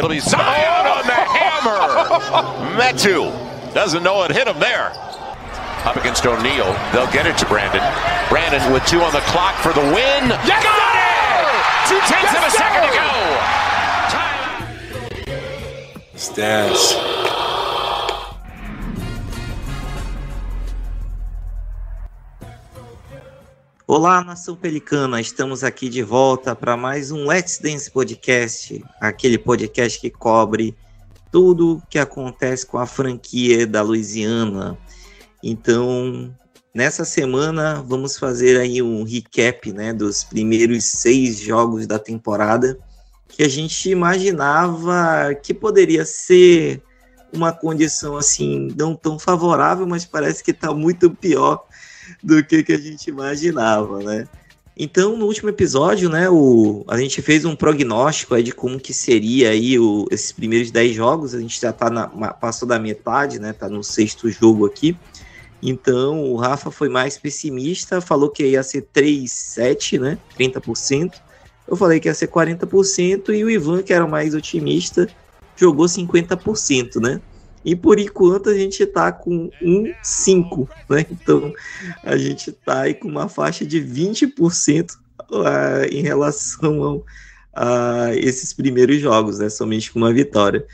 It'll be Zion on the hammer. Metu doesn't know it hit him there. Up against O'Neal. They'll get it to Brandon. Brandon with two on the clock for the win. Yes, Got it! Two tenths Yes, of a second to go. Time. Stats. Olá, nação pelicana, estamos aqui de volta para mais um Let's Dance Podcast, aquele podcast que cobre tudo que acontece com a franquia da Louisiana. Então, nessa semana vamos fazer aí um recap, né, dos primeiros seis jogos da temporada que a gente imaginava que poderia ser uma condição assim não tão favorável, mas parece que está muito pior do que, que a gente imaginava, né? Então, no último episódio, né, o, a gente fez um prognóstico aí de como que seria aí o, esses primeiros 10 jogos, a gente já tá na, passou da metade, né, tá no sexto jogo aqui, então o Rafa foi mais pessimista, falou que ia ser 3,7, né, 30%, eu falei que ia ser 40%, e o Ivan, que era mais otimista, jogou 50%, né, e por enquanto a gente tá com um 5, né? Então a gente tá aí com uma faixa de 20% ah, em relação a esses primeiros jogos, né? Somente com uma vitória.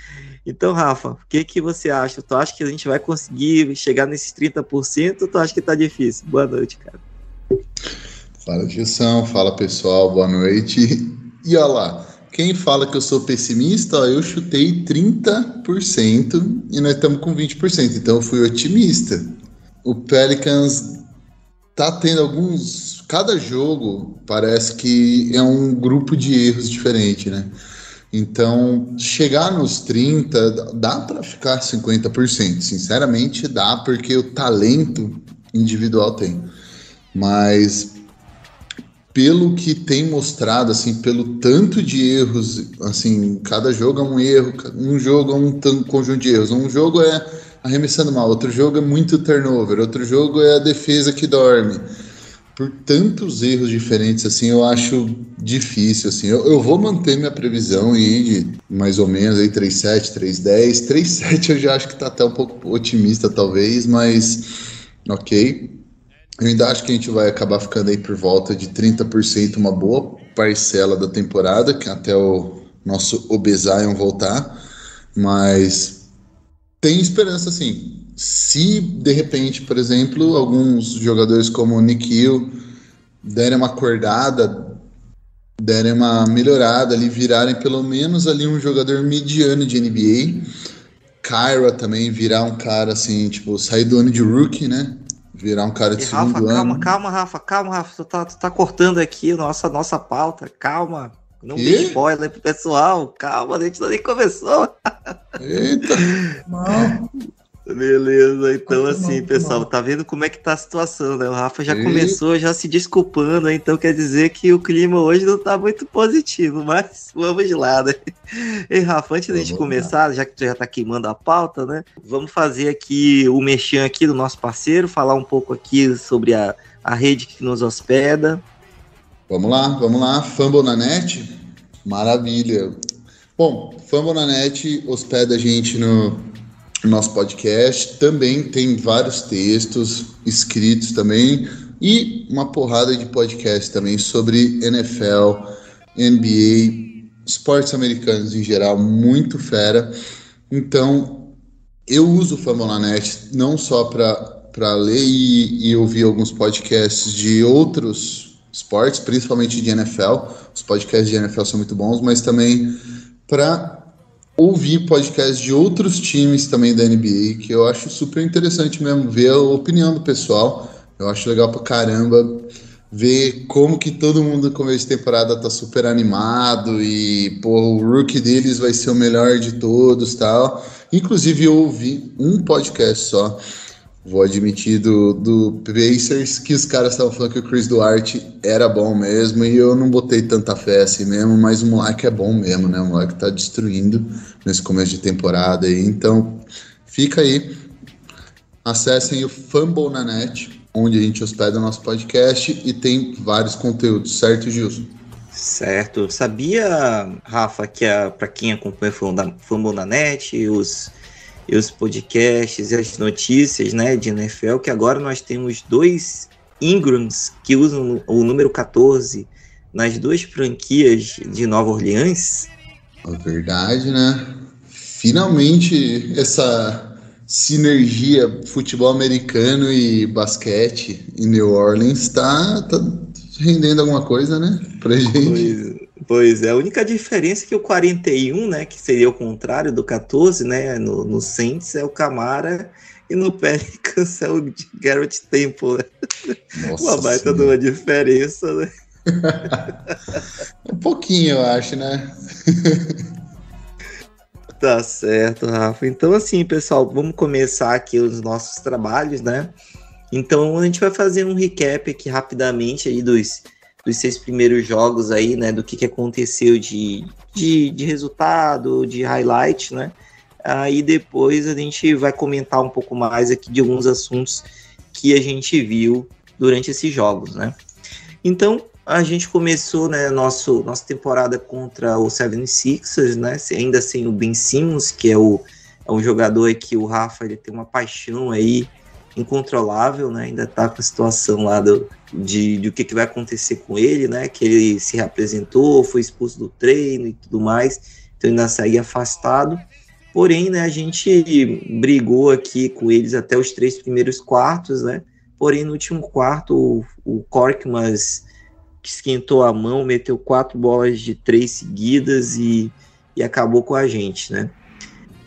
Então, Rafa, o que, que você acha? Tu acha que a gente vai conseguir chegar nesses 30% ou tu acha que tá difícil? Boa noite, cara. Fala, Gilson. Fala, pessoal. Boa noite. E olha lá, quem fala que eu sou pessimista, ó, eu chutei 30% e nós estamos com 20%. Então eu fui otimista. O Pelicans tá tendo alguns. Cada jogo parece que é um grupo de erros diferente, né? Então, chegar nos 30, dá para ficar 50%. Sinceramente, dá, porque o talento individual tem. Mas pelo que tem mostrado, assim, pelo tanto de erros, assim, cada jogo é um erro, um jogo é um conjunto de erros. Um jogo é arremessando mal, outro jogo é muito turnover, outro jogo é a defesa que dorme. Por tantos erros diferentes, assim, eu acho difícil, assim. Eu, eu vou manter minha previsão aí de mais ou menos aí 3.7, 3.10. 3.7 eu já acho que tá até um pouco otimista, talvez, mas ok. Eu ainda acho que a gente vai acabar ficando aí por volta de 30%, uma boa parcela da temporada, que até o nosso Obezion voltar. Mas tem esperança sim. Se de repente, por exemplo, alguns jogadores como o Nick Hill derem uma acordada, derem uma melhorada ali, virarem pelo menos ali um jogador mediano de NBA. Kyra também virar um cara assim, tipo, sair do ano de rookie, né? Virar um cara de E segundo Rafa, ano. calma, calma, Rafa, calma, Rafa. Tu tá, tu tá cortando aqui a nossa, nossa pauta. Calma. Não dê spoiler pro pessoal. Calma, a gente nem começou. Eita! Não. Beleza, então assim, pessoal, tá vendo como é que tá a situação, né? O Rafa já E- começou já se desculpando, então quer dizer que o clima hoje não tá muito positivo, mas vamos lá, né? E Rafa, antes da gente lá. começar, já que tu já tá queimando a pauta, né? Vamos fazer aqui o mexão aqui do nosso parceiro, falar um pouco aqui sobre a, a rede que nos hospeda. Vamos lá, vamos lá. Fumble na net? Maravilha. Bom, Fumble na net hospeda a gente no nosso podcast. Também tem vários textos escritos também. E uma porrada de podcast também sobre NFL, NBA, esportes americanos em geral, muito fera. Então, eu uso o Fumble na net não só para ler e, e ouvir alguns podcasts de outros esportes, principalmente de NFL. Os podcasts de NFL são muito bons, mas também para ouvir podcasts de outros times também da NBA, que eu acho super interessante mesmo ver a opinião do pessoal. Eu acho legal pra caramba ver como que todo mundo no começo de temporada tá super animado e pô, o rookie deles vai ser o melhor de todos tal. Inclusive eu ouvi um podcast só, vou admitir, do, do Pacers, que os caras estavam falando que o Chris Duarte era bom mesmo e eu não botei tanta fé assim mesmo, mas o moleque é bom mesmo, né? O moleque tá destruindo nesse começo de temporada aí. Então fica aí, acessem o Fumble na net, onde a gente hospeda o nosso podcast e tem vários conteúdos, certo, Gilson? Certo. Sabia, Rafa, que para quem acompanha o da Net, os, os podcasts e as notícias né, de NFL, que agora nós temos dois Ingrams que usam o número 14 nas duas franquias de Nova Orleans? É verdade, né? Finalmente essa sinergia futebol americano e basquete em New Orleans está tá rendendo alguma coisa, né? Pra gente. Pois, pois, é, a única diferença é que o 41, né, que seria o contrário do 14, né, no, no Saints é o Camara e no Pelicans é o Garrett Temple. Né? Nossa uma baita de uma diferença, né? um pouquinho, eu acho, né? tá certo, Rafa. Então, assim, pessoal, vamos começar aqui os nossos trabalhos, né? Então, a gente vai fazer um recap aqui rapidamente aí dos, dos seis primeiros jogos aí, né? Do que, que aconteceu de, de, de resultado, de highlight, né? Aí depois a gente vai comentar um pouco mais aqui de alguns assuntos que a gente viu durante esses jogos, né? Então, a gente começou, né, nosso, nossa temporada contra o 76ers, né, ainda sem o Ben Simmons, que é o, é um jogador que o Rafa ele tem uma paixão aí incontrolável, né, ainda tá com a situação lá do, de, de o que, que vai acontecer com ele, né, que ele se representou, foi expulso do treino e tudo mais, então ainda segue afastado, porém, né, a gente brigou aqui com eles até os três primeiros quartos, né, porém no último quarto o, Korkmaz que esquentou a mão, meteu quatro bolas de três seguidas e, e acabou com a gente, né?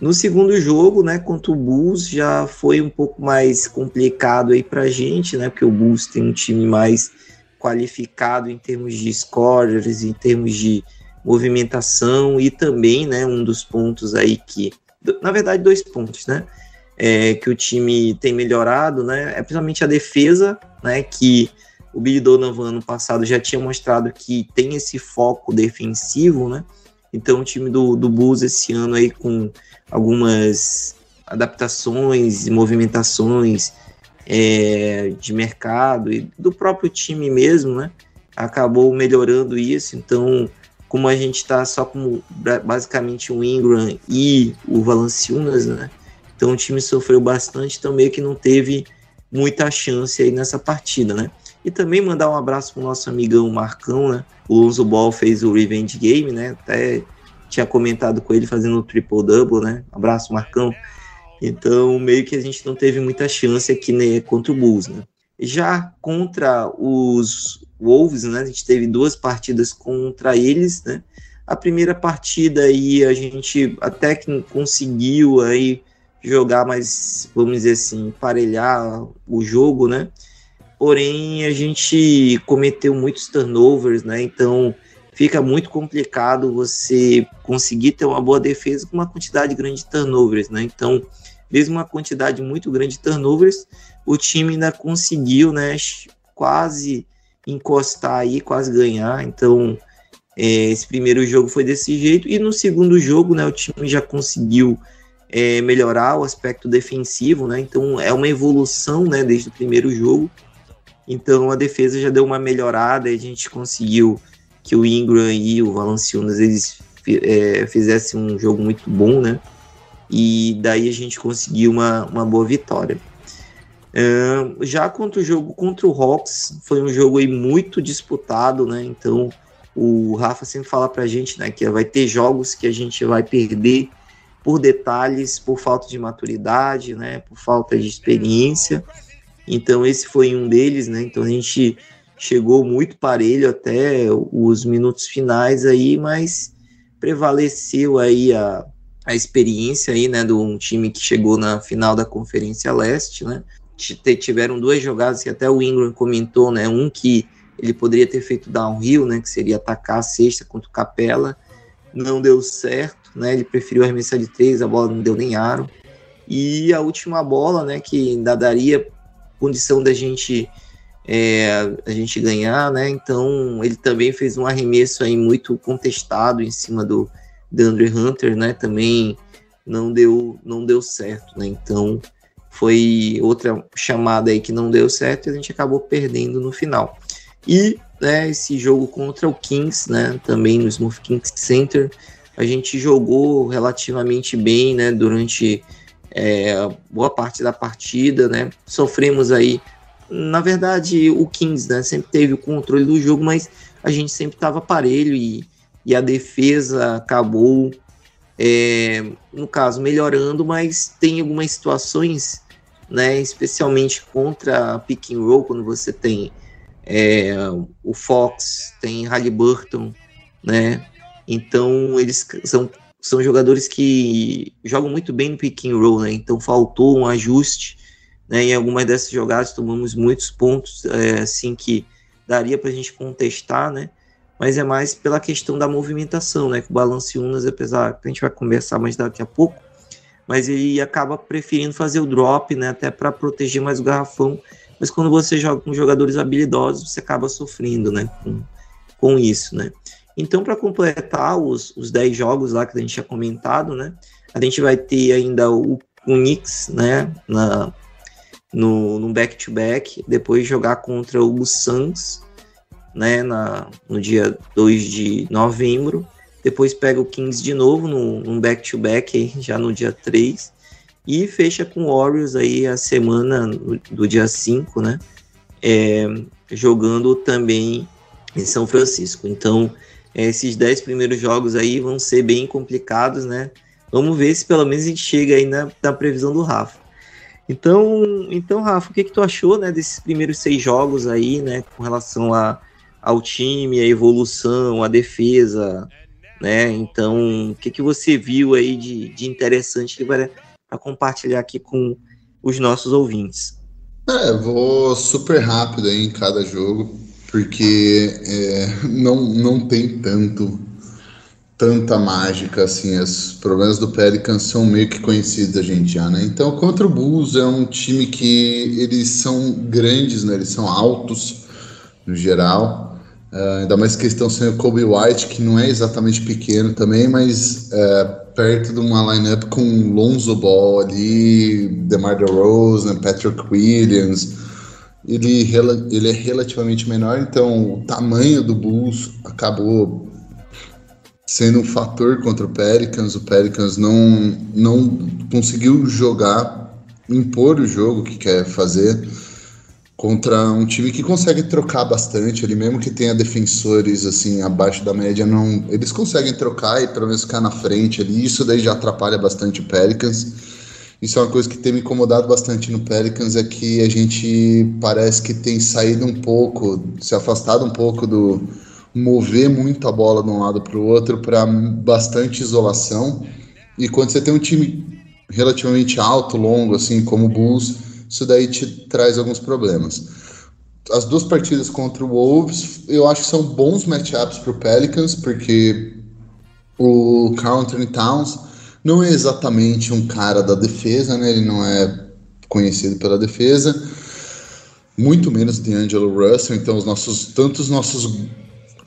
No segundo jogo, né, contra o Bulls, já foi um pouco mais complicado aí pra gente, né, porque o Bulls tem um time mais qualificado em termos de scorers, em termos de movimentação e também, né, um dos pontos aí que, na verdade, dois pontos, né, é, que o time tem melhorado, né, é principalmente a defesa, né, que o Billy Donovan ano passado já tinha mostrado que tem esse foco defensivo, né? Então o time do, do Bulls esse ano aí com algumas adaptações e movimentações é, de mercado e do próprio time mesmo, né? Acabou melhorando isso. Então, como a gente está só com basicamente o Ingram e o Valanciunas, né? Então o time sofreu bastante, então meio que não teve muita chance aí nessa partida, né? E também mandar um abraço pro nosso amigão Marcão, né? O Lonzo Ball fez o Revenge Game, né? Até tinha comentado com ele fazendo o triple-double, né? Abraço, Marcão. Então, meio que a gente não teve muita chance aqui né, contra o Bulls, né? Já contra os Wolves, né? A gente teve duas partidas contra eles, né? A primeira partida aí a gente até que conseguiu aí jogar mais, vamos dizer assim, parelhar o jogo, né? porém a gente cometeu muitos turnovers, né? Então fica muito complicado você conseguir ter uma boa defesa com uma quantidade grande de turnovers, né? Então, mesmo uma quantidade muito grande de turnovers, o time ainda conseguiu, né, quase encostar aí, quase ganhar. Então, é, esse primeiro jogo foi desse jeito e no segundo jogo, né, o time já conseguiu é, melhorar o aspecto defensivo, né? Então, é uma evolução, né, desde o primeiro jogo. Então a defesa já deu uma melhorada e a gente conseguiu que o Ingram e o Valanciunas eles é, fizessem um jogo muito bom, né? E daí a gente conseguiu uma, uma boa vitória. Uh, já contra o jogo contra o Hawks, foi um jogo aí muito disputado, né? Então o Rafa sempre fala pra gente, né, que vai ter jogos que a gente vai perder por detalhes, por falta de maturidade, né, por falta de experiência. Então esse foi um deles, né? Então a gente chegou muito parelho até os minutos finais aí, mas prevaleceu aí a, a experiência aí, né, de um time que chegou na final da Conferência Leste, né? Tiveram duas jogadas que até o Ingram comentou, né? Um que ele poderia ter feito downhill, né? Que seria atacar a sexta contra o Capela. Não deu certo, né? Ele preferiu arremessar de três, a bola não deu nem aro. E a última bola, né? Que ainda daria condição da gente é, a gente ganhar, né? Então ele também fez um arremesso aí muito contestado em cima do, do Andre Hunter, né? Também não deu não deu certo, né? Então foi outra chamada aí que não deu certo e a gente acabou perdendo no final. E né, esse jogo contra o Kings, né, também no Smooth Kings Center. A gente jogou relativamente bem, né, durante é, boa parte da partida, né. Sofremos aí, na verdade, o Kings, né, sempre teve o controle do jogo, mas a gente sempre estava parelho e, e a defesa acabou, é, no caso, melhorando, mas tem algumas situações, né, especialmente contra pick and roll, quando você tem é, o Fox, tem Halliburton, né? Então eles são, são jogadores que jogam muito bem no pick and roll, né? Então faltou um ajuste, né? Em algumas dessas jogadas tomamos muitos pontos, é, assim que daria para a gente contestar, né? Mas é mais pela questão da movimentação, né? Que o Balance Unas, apesar que a gente vai conversar mais daqui a pouco, mas ele acaba preferindo fazer o drop, né? Até para proteger mais o garrafão mas quando você joga com jogadores habilidosos, você acaba sofrendo, né, com, com isso, né. Então, para completar os, os 10 jogos lá que a gente tinha comentado, né, a gente vai ter ainda o, o Knicks, né, na, no back-to-back, -back, depois jogar contra o Suns, né, na, no dia 2 de novembro, depois pega o Kings de novo num back-to-back, -back, já no dia 3, e fecha com o Warriors aí a semana do dia 5, né? É, jogando também em São Francisco. Então, esses 10 primeiros jogos aí vão ser bem complicados, né? Vamos ver se pelo menos a gente chega aí na, na previsão do Rafa. Então, então, Rafa, o que, que tu achou, né, desses primeiros seis jogos aí, né, com relação a, ao time, a evolução, a defesa, né? Então, o que, que você viu aí de, de interessante que compartilhar aqui com os nossos ouvintes. É, vou super rápido aí em cada jogo, porque é, não, não tem tanto tanta mágica assim. Os problemas do Pelicans são meio que conhecidos da gente já, né? Então, contra o Bulls é um time que eles são grandes, né? Eles são altos no geral. Uh, ainda mais questão sem o Kobe White, que não é exatamente pequeno também, mas uh, perto de uma lineup com Lonzo Ball ali, DeMar DeRozan, Patrick Williams. Ele, ele é relativamente menor, então o tamanho do Bulls acabou sendo um fator contra o Pelicans. O Pelicans não, não conseguiu jogar, impor o jogo que quer fazer contra um time que consegue trocar bastante ali, mesmo que tenha defensores assim abaixo da média, não, eles conseguem trocar e pelo menos ficar na frente ali. Isso daí já atrapalha bastante o Pelicans. Isso é uma coisa que tem me incomodado bastante no Pelicans é que a gente parece que tem saído um pouco, se afastado um pouco do mover muito a bola de um lado para o outro para bastante isolação. E quando você tem um time relativamente alto, longo, assim como o Bulls, isso daí te traz alguns problemas. As duas partidas contra o Wolves, eu acho que são bons matchups para o Pelicans, porque o Carl Anthony Towns não é exatamente um cara da defesa, né? Ele não é conhecido pela defesa, muito menos de Angelo Russell. Então, os nossos, tanto os nossos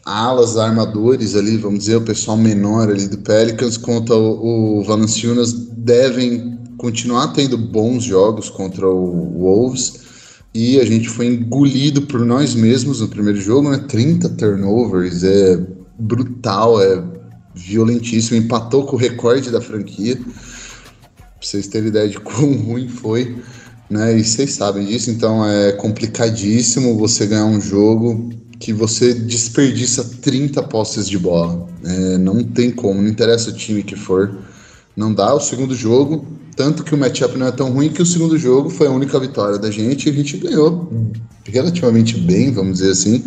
alas, armadores ali, vamos dizer, o pessoal menor ali do Pelicans, quanto o, o Valanciunas devem continuar tendo bons jogos contra o Wolves e a gente foi engolido por nós mesmos no primeiro jogo, né? 30 turnovers, é brutal, é violentíssimo, empatou com o recorde da franquia. Pra vocês terem ideia de quão ruim foi, né? E vocês sabem disso, então é complicadíssimo você ganhar um jogo que você desperdiça 30 posses de bola. É, não tem como, não interessa o time que for. Não dá. O segundo jogo, tanto que o matchup não é tão ruim que o segundo jogo foi a única vitória da gente e a gente ganhou relativamente bem, vamos dizer assim.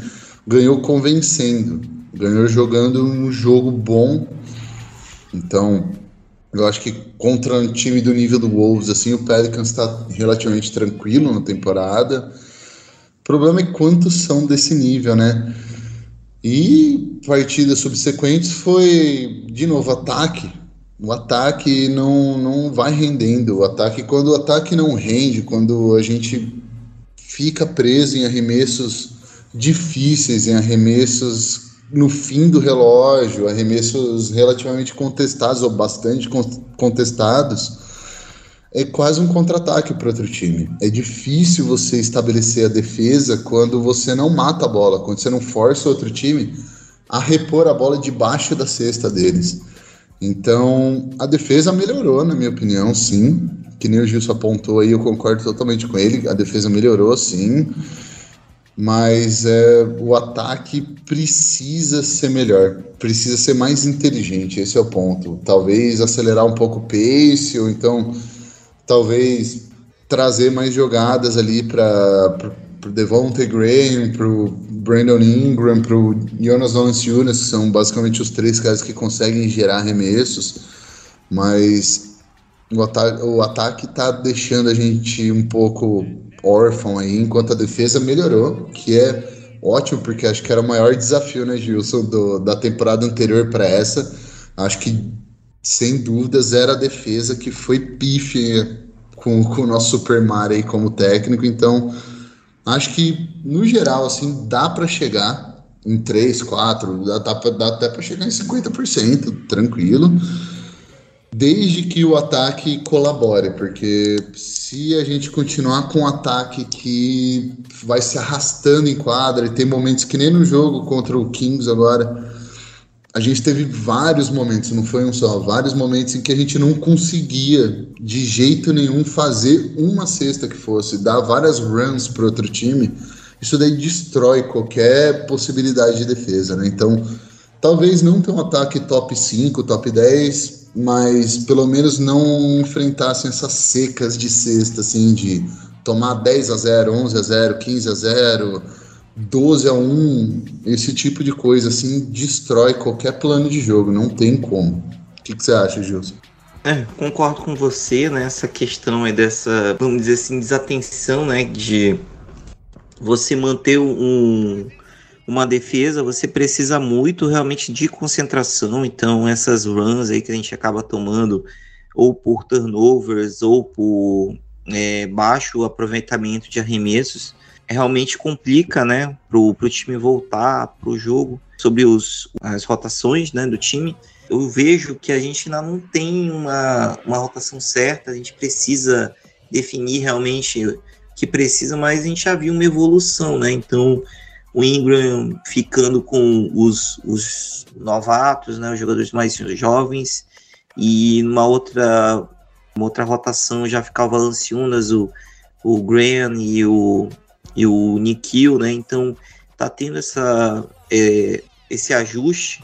Ganhou convencendo, ganhou jogando um jogo bom. Então, eu acho que contra um time do nível do Wolves, assim, o Pelicans está relativamente tranquilo na temporada. O problema é quantos são desse nível, né? E partidas subsequentes foi, de novo, ataque o ataque não, não vai rendendo. O ataque, quando o ataque não rende, quando a gente fica preso em arremessos difíceis, em arremessos no fim do relógio, arremessos relativamente contestados ou bastante contestados, é quase um contra-ataque para outro time. É difícil você estabelecer a defesa quando você não mata a bola, quando você não força outro time a repor a bola debaixo da cesta deles. Então, a defesa melhorou, na minha opinião, sim. Que nem o Gilson apontou aí, eu concordo totalmente com ele. A defesa melhorou, sim. Mas é, o ataque precisa ser melhor, precisa ser mais inteligente. Esse é o ponto. Talvez acelerar um pouco o pace, ou então talvez trazer mais jogadas ali para o Devontae Graham, para o Brandon Ingram, para o Jonas Valanciunas, que são basicamente os três caras que conseguem gerar arremessos, mas o, ata o ataque está deixando a gente um pouco órfão aí, enquanto a defesa melhorou, que é ótimo, porque acho que era o maior desafio, né, Gilson, do, da temporada anterior para essa. Acho que sem dúvidas, era a defesa que foi pífia com, com o nosso Super Mario aí como técnico. Então, acho que, no geral, assim, dá para chegar em 3, 4, dá, dá, dá até para chegar em 50%, tranquilo, desde que o ataque colabore, porque se a gente continuar com um ataque que vai se arrastando em quadra, e tem momentos que nem no jogo contra o Kings agora a gente teve vários momentos, não foi um só, vários momentos em que a gente não conseguia de jeito nenhum fazer uma cesta que fosse, dar várias runs para outro time. Isso daí destrói qualquer possibilidade de defesa, né? Então, talvez não ter um ataque top 5, top 10, mas pelo menos não enfrentassem essas secas de cesta, assim, de tomar 10 a 0, 11 a 0, 15 a 0 12 a 1, esse tipo de coisa assim destrói qualquer plano de jogo, não tem como. O que, que você acha, Gilson? É, concordo com você nessa questão aí dessa, vamos dizer assim, desatenção, né, de você manter um, uma defesa, você precisa muito realmente de concentração, então essas runs aí que a gente acaba tomando ou por turnovers ou por é, baixo aproveitamento de arremessos, realmente complica, né, pro, pro time voltar pro jogo sobre os, as rotações, né, do time. Eu vejo que a gente ainda não tem uma, uma rotação certa, a gente precisa definir realmente que precisa, mas a gente já viu uma evolução, né, então o Ingram ficando com os, os novatos, né, os jogadores mais jovens, e numa outra, uma outra rotação já ficava o Valanciunas, o, o Graham e o e o Nikhil, né? Então tá tendo essa, é, esse ajuste,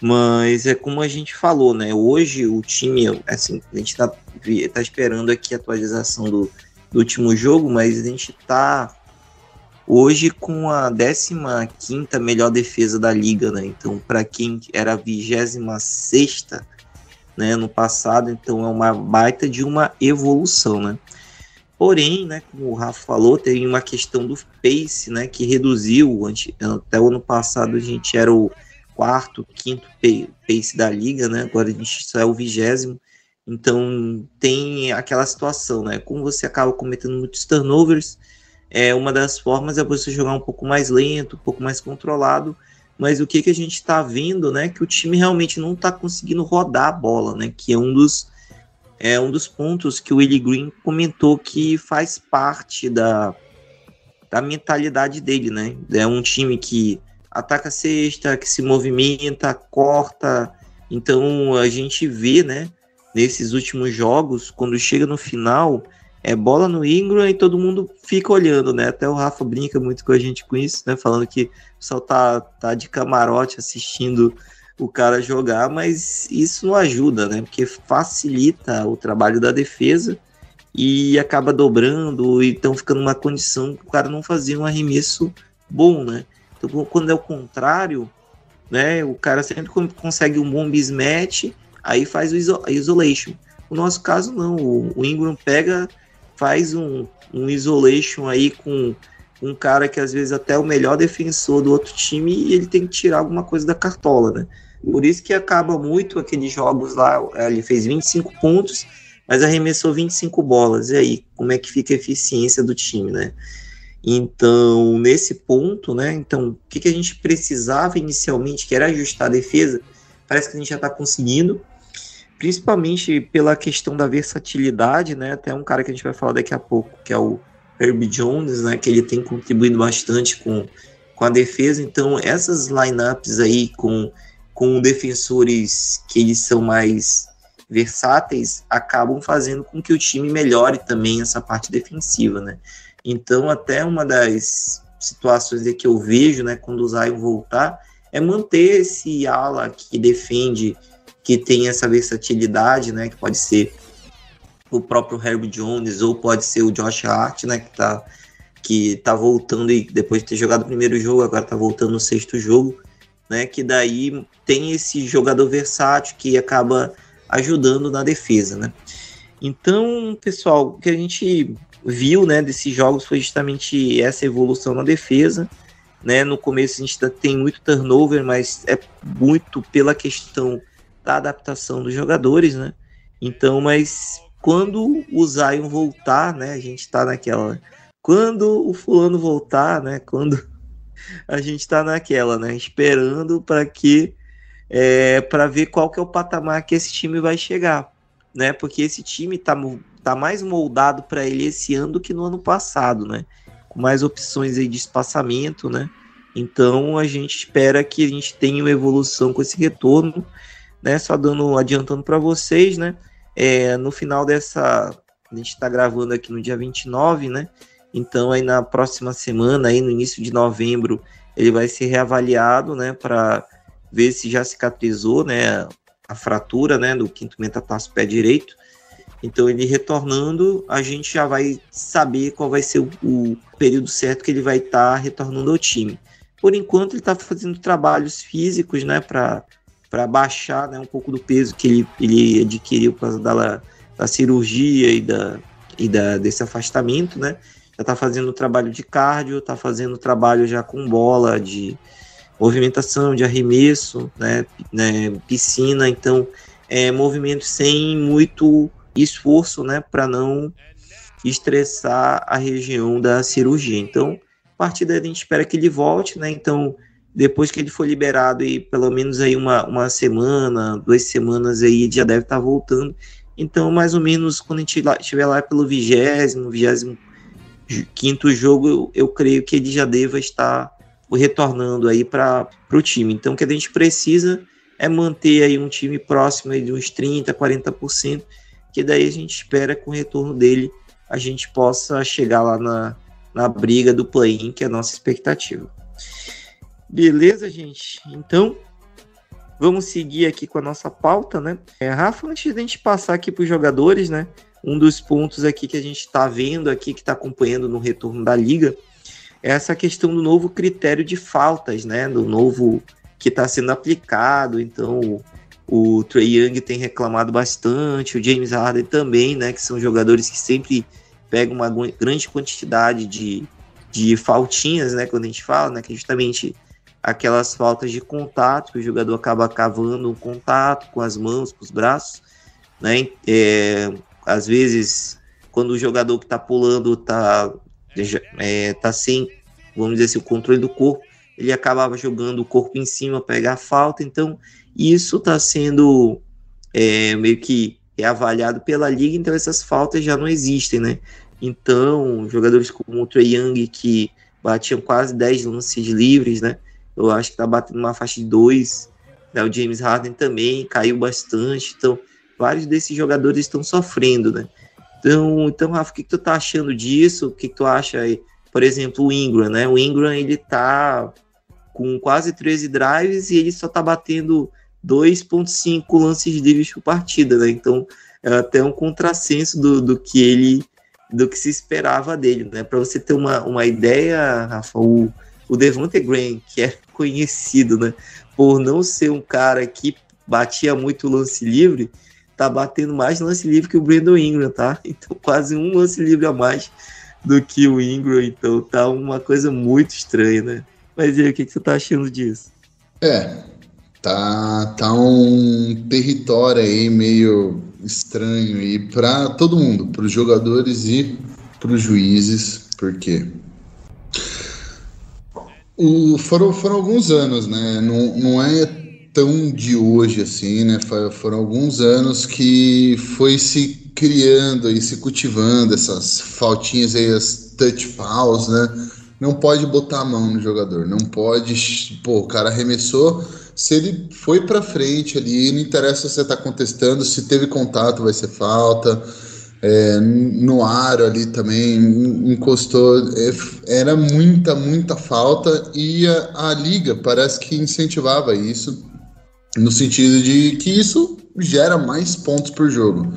mas é como a gente falou, né? Hoje o time, assim, a gente tá, tá esperando aqui a atualização do, do último jogo, mas a gente tá hoje com a 15 melhor defesa da liga, né? Então, para quem era a 26 né, no passado, então é uma baita de uma evolução, né? Porém, né, como o Rafa falou, tem uma questão do pace, né, que reduziu. Até o ano passado a gente era o quarto, quinto pace da liga, né? Agora a gente só é o vigésimo. Então tem aquela situação, né? Como você acaba cometendo muitos turnovers, é uma das formas é você jogar um pouco mais lento, um pouco mais controlado. Mas o que, que a gente está vendo, né? Que o time realmente não está conseguindo rodar a bola, né? Que é um dos é um dos pontos que o Willie Green comentou que faz parte da, da mentalidade dele, né? É um time que ataca a cesta, que se movimenta, corta. Então a gente vê, né, nesses últimos jogos, quando chega no final, é bola no Ingram e todo mundo fica olhando, né? Até o Rafa brinca muito com a gente com isso, né? Falando que o pessoal tá, tá de camarote assistindo o cara jogar, mas isso não ajuda, né? Porque facilita o trabalho da defesa e acaba dobrando e estão ficando numa condição que o cara não fazia um arremesso bom, né? Então, quando é o contrário, né? O cara sempre consegue um bom mismatch, aí faz o iso isolation. No nosso caso, não. O, Ingram pega, faz um, um isolation aí com um cara que às vezes até é o melhor defensor do outro time e ele tem que tirar alguma coisa da cartola, né? Por isso que acaba muito aqueles jogos lá, ele fez 25 pontos, mas arremessou 25 bolas. E aí, como é que fica a eficiência do time, né? Então, nesse ponto, né? Então, o que, que a gente precisava inicialmente, que era ajustar a defesa, parece que a gente já está conseguindo. principalmente pela questão da versatilidade, né? Até um cara que a gente vai falar daqui a pouco, que é o Herb Jones, né? Que ele tem contribuído bastante com, com a defesa. Então, essas lineups aí com, com defensores que eles são mais versáteis acabam fazendo com que o time melhore também essa parte defensiva, né? Então, até uma das situações que eu vejo, né, quando o Zion voltar, é manter esse ala que defende, que tem essa versatilidade, né, que pode ser o próprio Herbie Jones ou pode ser o Josh Hart, né, que tá que tá voltando e depois de ter jogado o primeiro jogo, agora tá voltando no sexto jogo, né, que daí tem esse jogador versátil que acaba ajudando na defesa, né? Então, pessoal, o que a gente viu, né, desses jogos foi justamente essa evolução na defesa, né? No começo a gente tem muito turnover, mas é muito pela questão da adaptação dos jogadores, né? Então, mas quando o Zion voltar, né, a gente tá naquela quando o fulano voltar, né, quando a gente tá naquela, né, esperando para que é, para ver qual que é o patamar que esse time vai chegar, né? Porque esse time tá, tá mais moldado para ele esse ano do que no ano passado, né? Com mais opções aí de espaçamento, né? Então a gente espera que a gente tenha uma evolução com esse retorno, né? Só dando adiantando para vocês, né? É, no final dessa a gente está gravando aqui no dia 29, né? Então aí na próxima semana, aí no início de novembro, ele vai ser reavaliado, né? Para ver se já cicatrizou, né, a fratura, né, do quinto metatarso pé direito. Então ele retornando, a gente já vai saber qual vai ser o, o período certo que ele vai estar tá retornando ao time. Por enquanto ele está fazendo trabalhos físicos, né, para para baixar, né, um pouco do peso que ele, ele adquiriu por causa da, da cirurgia e da e da desse afastamento, né? Já está fazendo trabalho de cardio, está fazendo trabalho já com bola de movimentação de arremesso, né, né piscina, então é movimento sem muito esforço, né, para não estressar a região da cirurgia. Então, a partir daí a gente espera que ele volte, né? Então, depois que ele for liberado e pelo menos aí uma, uma semana, duas semanas aí, já deve estar tá voltando. Então, mais ou menos quando a gente estiver lá pelo vigésimo, vigésimo quinto jogo, eu, eu creio que ele já deva estar retornando aí para o time. Então, o que a gente precisa é manter aí um time próximo de uns 30%, 40%, que daí a gente espera com o retorno dele a gente possa chegar lá na, na briga do play-in, que é a nossa expectativa. Beleza, gente? Então, vamos seguir aqui com a nossa pauta, né? É, Rafa, antes de a gente passar aqui para os jogadores, né? Um dos pontos aqui que a gente está vendo aqui, que está acompanhando no retorno da liga, essa questão do novo critério de faltas, né? Do novo que está sendo aplicado. Então, o, o Trey Young tem reclamado bastante, o James Harden também, né? Que são jogadores que sempre pegam uma grande quantidade de, de faltinhas, né? Quando a gente fala, né? Que é justamente aquelas faltas de contato, que o jogador acaba cavando um contato com as mãos, com os braços, né? É, às vezes, quando o jogador que está pulando está é, tá sem, vamos dizer assim, o controle do corpo, ele acabava jogando o corpo em cima, pegar a falta, então isso está sendo é, meio que avaliado pela liga, então essas faltas já não existem, né? Então, jogadores como o Trey Young, que batiam quase 10 lances livres, né? Eu acho que tá batendo uma faixa de 2, né? O James Harden também caiu bastante, então vários desses jogadores estão sofrendo, né? Então, então Rafa, o que, que tu tá achando disso? O que, que tu acha aí? Por exemplo, o Ingram, né? O Ingram, ele tá com quase 13 drives e ele só tá batendo 2.5 lances livres por partida, né? Então, é até um contrassenso do, do que ele do que se esperava dele, né? Para você ter uma, uma ideia, Rafa, o, o Devonte Graham, que é conhecido, né, por não ser um cara que batia muito lance livre, tá batendo mais lance livre que o Brandon Ingram, tá? Então quase um lance livre a mais do que o Ingram, então tá uma coisa muito estranha, né? Mas e aí, o que, que você tá achando disso? É, tá, tá um território aí meio estranho aí para todo mundo, para os jogadores e para os juízes, porque o, foram, foram alguns anos, né? Não, não é tão de hoje assim, né? Foram alguns anos que foi se criando e se cultivando essas faltinhas aí, as touch fouls, né? Não pode botar a mão no jogador, não pode, pô, o cara arremessou, se ele foi para frente ali, não interessa se você tá contestando, se teve contato vai ser falta. É, no aro ali também encostou, é, era muita, muita falta e a, a liga parece que incentivava isso no sentido de que isso gera mais pontos por jogo.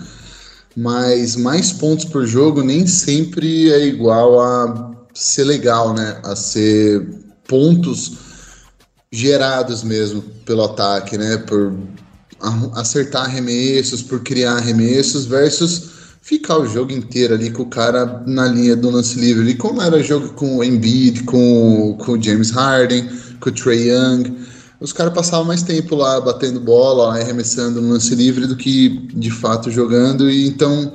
Mas mais pontos por jogo nem sempre é igual a ser legal, né? A ser pontos gerados mesmo pelo ataque, né? Por acertar arremessos, por criar arremessos, versus ficar o jogo inteiro ali com o cara na linha do lance livre, ali, como era jogo com o Embiid, com, com o James Harden, com o Trey Young os caras passavam mais tempo lá batendo bola, arremessando no lance livre do que de fato jogando, e então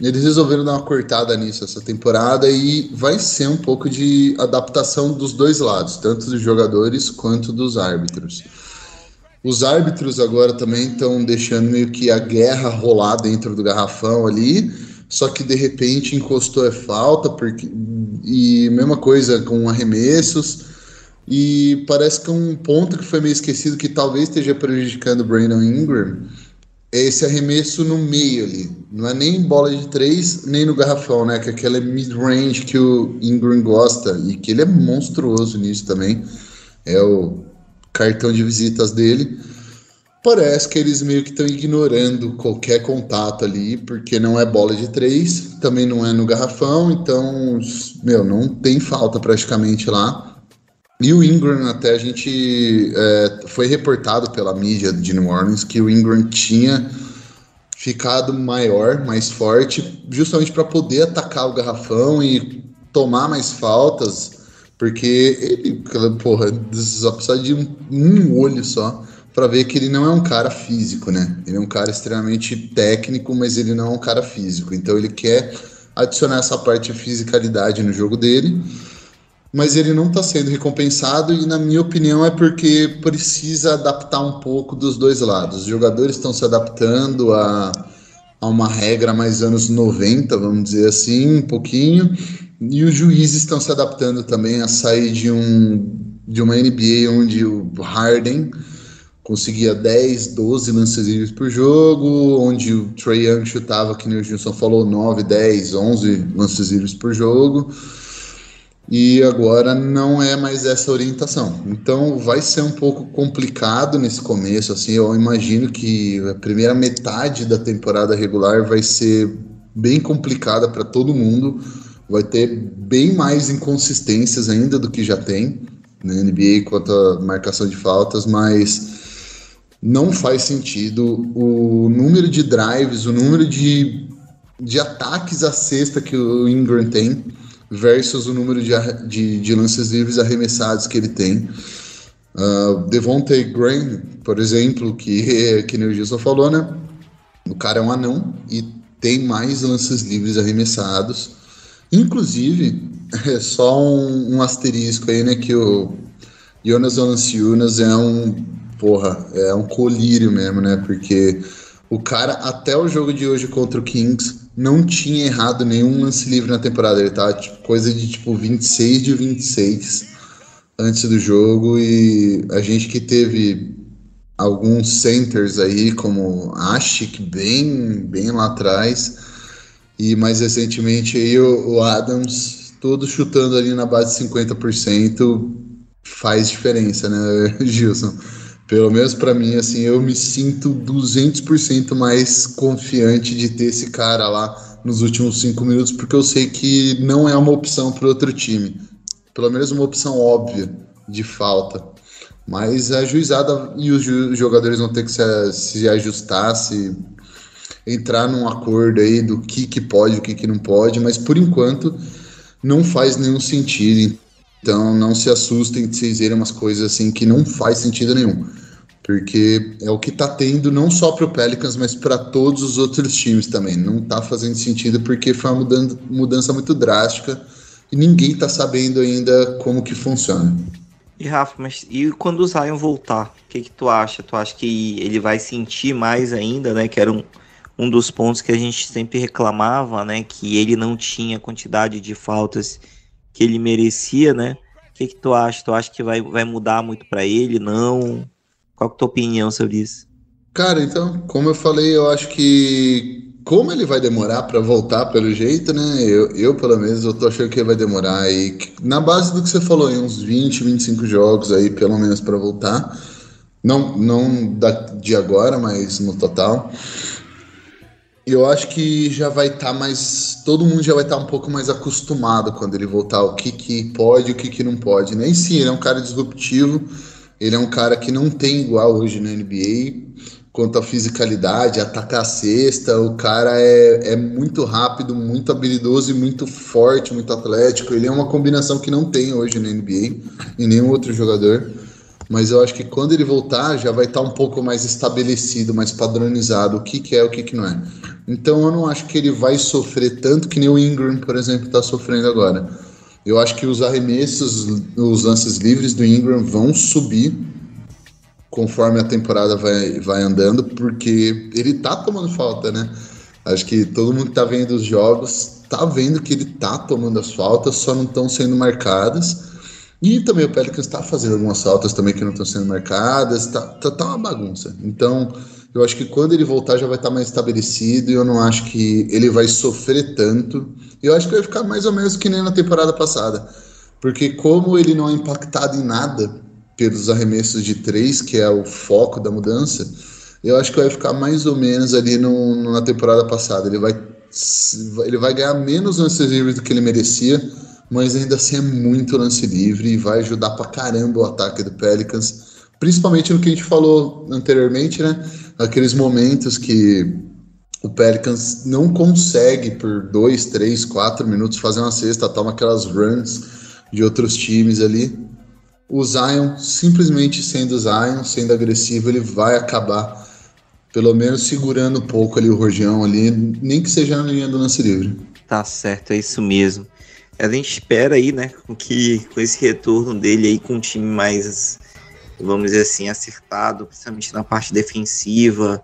eles resolveram dar uma cortada nisso essa temporada e vai ser um pouco de adaptação dos dois lados, tanto dos jogadores quanto dos árbitros. Os árbitros agora também estão deixando meio que a guerra rolar dentro do garrafão ali, só que de repente encostou é falta, porque e mesma coisa com arremessos. E parece que um ponto que foi meio esquecido que talvez esteja prejudicando o Brandon Ingram é esse arremesso no meio ali. Não é nem bola de três, nem no garrafão, né? Que é aquela mid-range que o Ingram gosta e que ele é monstruoso nisso também. É o cartão de visitas dele. Parece que eles meio que estão ignorando qualquer contato ali, porque não é bola de três, também não é no garrafão, então, meu, não tem falta praticamente lá. E o Ingram, até a gente é, foi reportado pela mídia de New Orleans que o Ingram tinha ficado maior, mais forte, justamente para poder atacar o garrafão e tomar mais faltas, porque ele, porra, só precisa de um, um olho só para ver que ele não é um cara físico, né? Ele é um cara extremamente técnico, mas ele não é um cara físico. Então ele quer adicionar essa parte de fisicalidade no jogo dele mas ele não está sendo recompensado e, na minha opinião, é porque precisa adaptar um pouco dos dois lados. Os jogadores estão se adaptando a, a uma regra mais anos 90, vamos dizer assim, um pouquinho, e os juízes estão se adaptando também a sair de, um, de uma NBA onde o Harden conseguia 10, 12 lances livres por jogo, onde o Trae Young chutava, que o Gilson falou, 9, 10, 11 lances livres por jogo e agora não é mais essa orientação. Então vai ser um pouco complicado nesse começo, assim, eu imagino que a primeira metade da temporada regular vai ser bem complicada para todo mundo, vai ter bem mais inconsistências ainda do que já tem na NBA quanto à marcação de faltas, mas não faz sentido o número de drives, o número de, de ataques à cesta que o Ingram tem versus o número de, de, de lances livres arremessados que ele tem. Uh, Devontae Graham, por exemplo, que, que o Gilson falou, né? O cara é um anão e tem mais lances livres arremessados. Inclusive, é só um, um asterisco aí, né? Que o Jonas Valanciunas é um, porra, é um colírio mesmo, né? Porque o cara, até o jogo de hoje contra o Kings, não tinha errado nenhum lance livre na temporada. Ele tava tipo, coisa de tipo 26 de 26 antes do jogo. E a gente que teve alguns centers aí, como Ashik, bem, bem lá atrás. E mais recentemente aí o, o Adams, todo chutando ali na base de 50%, faz diferença, né, Gilson? Pelo menos para mim, assim, eu me sinto 200% mais confiante de ter esse cara lá nos últimos cinco minutos, porque eu sei que não é uma opção para outro time. Pelo menos uma opção óbvia de falta. Mas a juizada e os jogadores vão ter que se, se ajustar, se entrar num acordo aí do que, que pode e o que, que não pode, mas por enquanto não faz nenhum sentido. Então não se assustem de vocês verem umas coisas assim que não faz sentido nenhum. Porque é o que está tendo não só para o Pelicans, mas para todos os outros times também. Não está fazendo sentido porque foi uma mudança, mudança muito drástica e ninguém está sabendo ainda como que funciona. E Rafa, mas e quando o Zion voltar, o que, que tu acha? Tu acha que ele vai sentir mais ainda, né? Que era um, um dos pontos que a gente sempre reclamava, né? Que ele não tinha quantidade de faltas que ele merecia, né? O que, que tu acha? Tu acha que vai, vai mudar muito para ele? Não? Qual é a tua opinião sobre isso? Cara, então, como eu falei, eu acho que como ele vai demorar para voltar pelo jeito, né? Eu, eu, pelo menos, eu tô achando que vai demorar aí. Na base do que você falou, em uns 20, 25 jogos aí, pelo menos, para voltar. Não, não da, de agora, mas no total. Eu acho que já vai estar tá mais. Todo mundo já vai estar tá um pouco mais acostumado quando ele voltar. O que, que pode o que, que não pode. Né? sim, ele é um cara disruptivo. Ele é um cara que não tem igual hoje na NBA quanto à fisicalidade, atacar a cesta. O cara é, é muito rápido, muito habilidoso e muito forte, muito atlético. Ele é uma combinação que não tem hoje na NBA e nenhum outro jogador. Mas eu acho que quando ele voltar já vai estar um pouco mais estabelecido, mais padronizado o que, que é o que, que não é. Então eu não acho que ele vai sofrer tanto que nem o Ingram, por exemplo, está sofrendo agora. Eu acho que os arremessos, os lances livres do Ingram vão subir conforme a temporada vai, vai andando, porque ele tá tomando falta, né? Acho que todo mundo que tá vendo os jogos tá vendo que ele tá tomando as faltas, só não estão sendo marcadas. E também o Pelicans está fazendo algumas faltas também que não estão sendo marcadas, tá, tá, tá, uma bagunça. Então, eu acho que quando ele voltar já vai estar tá mais estabelecido e eu não acho que ele vai sofrer tanto. Eu acho que vai ficar mais ou menos que nem na temporada passada. Porque como ele não é impactado em nada, pelos arremessos de três, que é o foco da mudança, eu acho que vai ficar mais ou menos ali no, na temporada passada. Ele vai, ele vai ganhar menos lances livres do que ele merecia, mas ainda assim é muito lance livre e vai ajudar pra caramba o ataque do Pelicans, principalmente no que a gente falou anteriormente, né? Aqueles momentos que o Pelicans não consegue por dois, três, quatro minutos fazer uma cesta, toma aquelas runs de outros times ali o Zion, simplesmente sendo Zion, sendo agressivo, ele vai acabar, pelo menos segurando um pouco ali o Rojão ali, nem que seja na linha do lance livre. Tá certo, é isso mesmo. A gente espera aí, né, com que com esse retorno dele aí com um time mais, vamos dizer assim, acertado, principalmente na parte defensiva,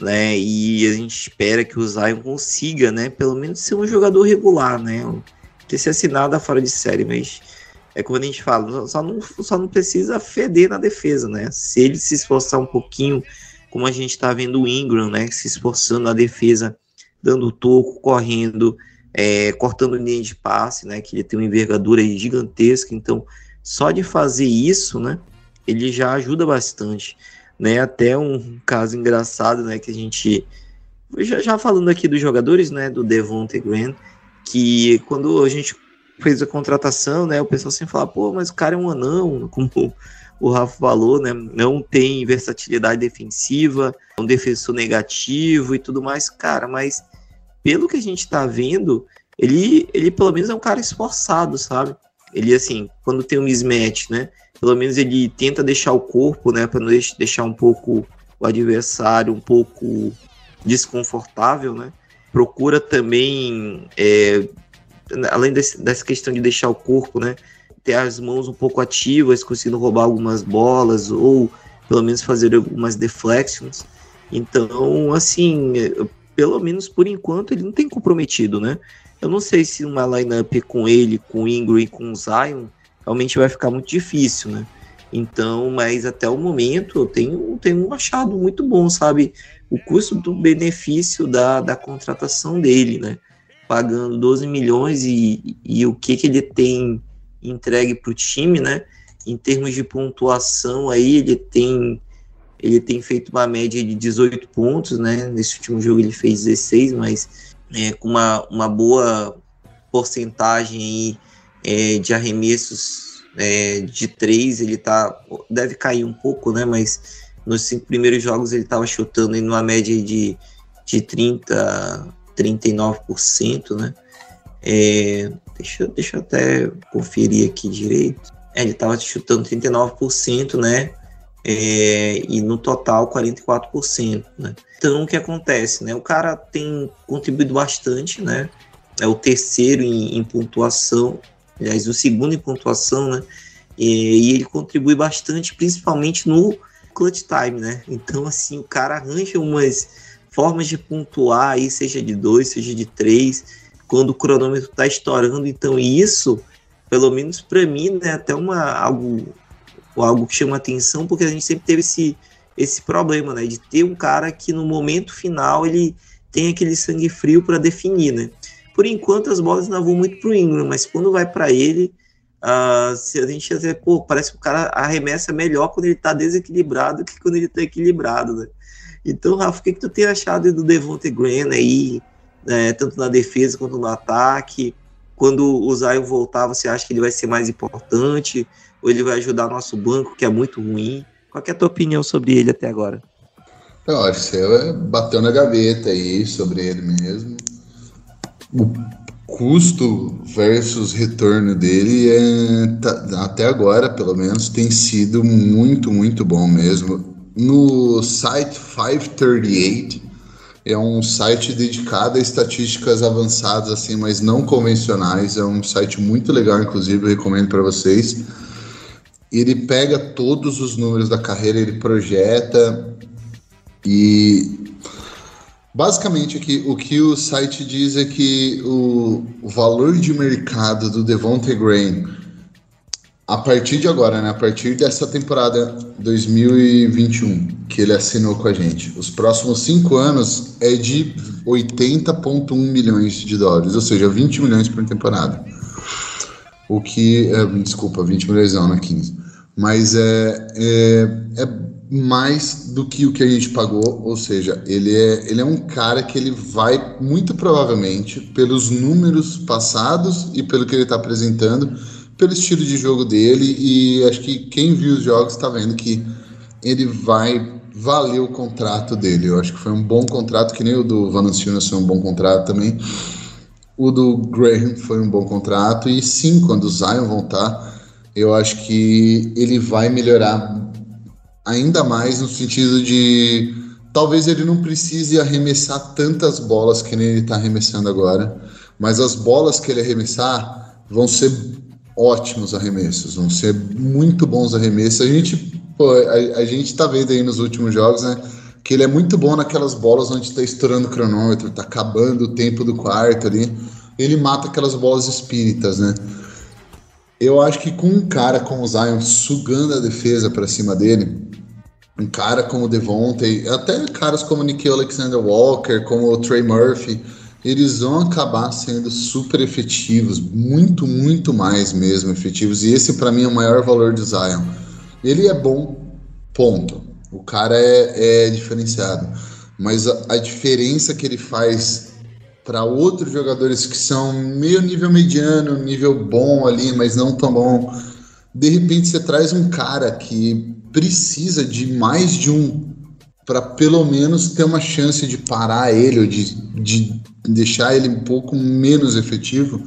né, e a gente espera que o Zion consiga, né, pelo menos ser um jogador regular, né, ter se assinado fora de série, mas é como a gente fala, só não, só não precisa feder na defesa, né? Se ele se esforçar um pouquinho, como a gente está vendo o Ingram, né? Se esforçando na defesa, dando toco, correndo, é, cortando linha de passe, né? Que ele tem uma envergadura gigantesca, então só de fazer isso, né? Ele já ajuda bastante, né? Até um caso engraçado, né? Que a gente já, já falando aqui dos jogadores, né? Do Devonte Grant, que quando a gente fez a contratação, né? O pessoal sempre fala, pô, mas o cara é um anão, como o Rafa falou, né? Não tem versatilidade defensiva, um defensor negativo e tudo mais, cara, mas pelo que a gente tá vendo, ele, ele pelo menos é um cara esforçado, sabe? Ele, assim, quando tem um mismatch, né? Pelo menos ele tenta deixar o corpo, né? Para não deixar um pouco o adversário um pouco desconfortável, né? Procura também é, além desse, dessa questão de deixar o corpo, né, ter as mãos um pouco ativas, conseguindo roubar algumas bolas ou pelo menos fazer algumas deflections. Então, assim, pelo menos por enquanto ele não tem comprometido, né? Eu não sei se uma lineup com ele, com o Ingram e com o Zion realmente vai ficar muito difícil, né? Então, mas até o momento eu tenho, tenho achado muito bom, sabe? O custo do benefício da, da contratação dele, né? pagando 12 milhões e, e o que, que ele tem entregue para o time, né? Em termos de pontuação, aí ele tem ele tem feito uma média de 18 pontos, né? Nesse último jogo ele fez 16, mas é, com uma, uma boa porcentagem aí, é, de arremessos é, de 3, ele tá deve cair um pouco, né? Mas nos cinco primeiros jogos ele estava chutando em uma média de, de 30 39%, né? É, deixa, deixa eu até conferir aqui direito. É, ele estava chutando 39%, né? É, e no total 44%, né? Então o que acontece, né? O cara tem contribuído bastante, né? É o terceiro em, em pontuação, aliás, o segundo em pontuação, né? E, e ele contribui bastante, principalmente no clutch time, né? Então, assim, o cara arranja umas formas de pontuar aí, seja de dois, seja de três, quando o cronômetro tá estourando. Então, isso, pelo menos para mim, né, até uma algo algo que chama atenção, porque a gente sempre teve esse esse problema, né, de ter um cara que no momento final ele tem aquele sangue frio para definir, né? Por enquanto as bolas não vão muito pro Ingram, mas quando vai para ele, uh, se a gente dizer, pô, parece que o cara arremessa melhor quando ele tá desequilibrado que quando ele tá equilibrado, né? Então, Rafa, o que, que tu tem achado do Devonte Graham aí, né, tanto na defesa quanto no ataque? Quando o Zion voltar, você acha que ele vai ser mais importante? Ou ele vai ajudar nosso banco, que é muito ruim? Qual é a tua opinião sobre ele até agora? Eu acho que você bateu na gaveta aí sobre ele mesmo. O custo versus retorno dele é, tá, até agora, pelo menos, tem sido muito, muito bom mesmo. No site 538 é um site dedicado a estatísticas avançadas assim, mas não convencionais. É um site muito legal, inclusive, recomendo para vocês. Ele pega todos os números da carreira, ele projeta e Basicamente, aqui, o que o site diz é que o, valor de mercado do Devontae Graham, a partir de agora, né, a partir dessa temporada 2021, que ele assinou com a gente, os próximos cinco anos é de 80,1 milhões de dólares, ou seja, 20 milhões por temporada. O que, é, desculpa, 20 milhões não, não é 15. Mas é, é, é mais do que o que a gente pagou, ou seja, ele é, ele é um cara que ele vai muito provavelmente pelos números passados e pelo que ele está apresentando, pelo estilo de jogo dele e acho que quem viu os jogos está vendo que ele vai valer o contrato dele. Eu acho que foi um bom contrato, que nem o do Valanciunas foi um bom contrato também. O do Graham foi um bom contrato e sim, quando o Zion voltar, eu acho que ele vai melhorar ainda mais no sentido de talvez ele não precise arremessar tantas bolas que nem ele está arremessando agora, mas as bolas que ele arremessar vão ser ótimos arremessos, vão ser muito bons arremessos. A gente, pô, a, a gente tá vendo aí nos últimos jogos, né? Que ele é muito bom naquelas bolas onde está estourando o cronômetro, está acabando o tempo do quarto ali. Ele mata aquelas bolas espíritas, né? Eu acho que com um cara como o Zion sugando a defesa para cima dele, um cara como o Devontae, até caras como Nicky Alexander Walker, como o Trey Murphy, eles vão acabar sendo super efetivos, muito, muito mais mesmo efetivos. E esse para mim é o maior valor do Zion. Ele é bom, ponto. O cara é, é diferenciado. Mas a, a diferença que ele faz para outros jogadores que são meio nível mediano, nível bom ali, mas não tão bom. De repente você traz um cara que precisa de mais de um para pelo menos ter uma chance de parar ele ou de, de deixar ele um pouco menos efetivo.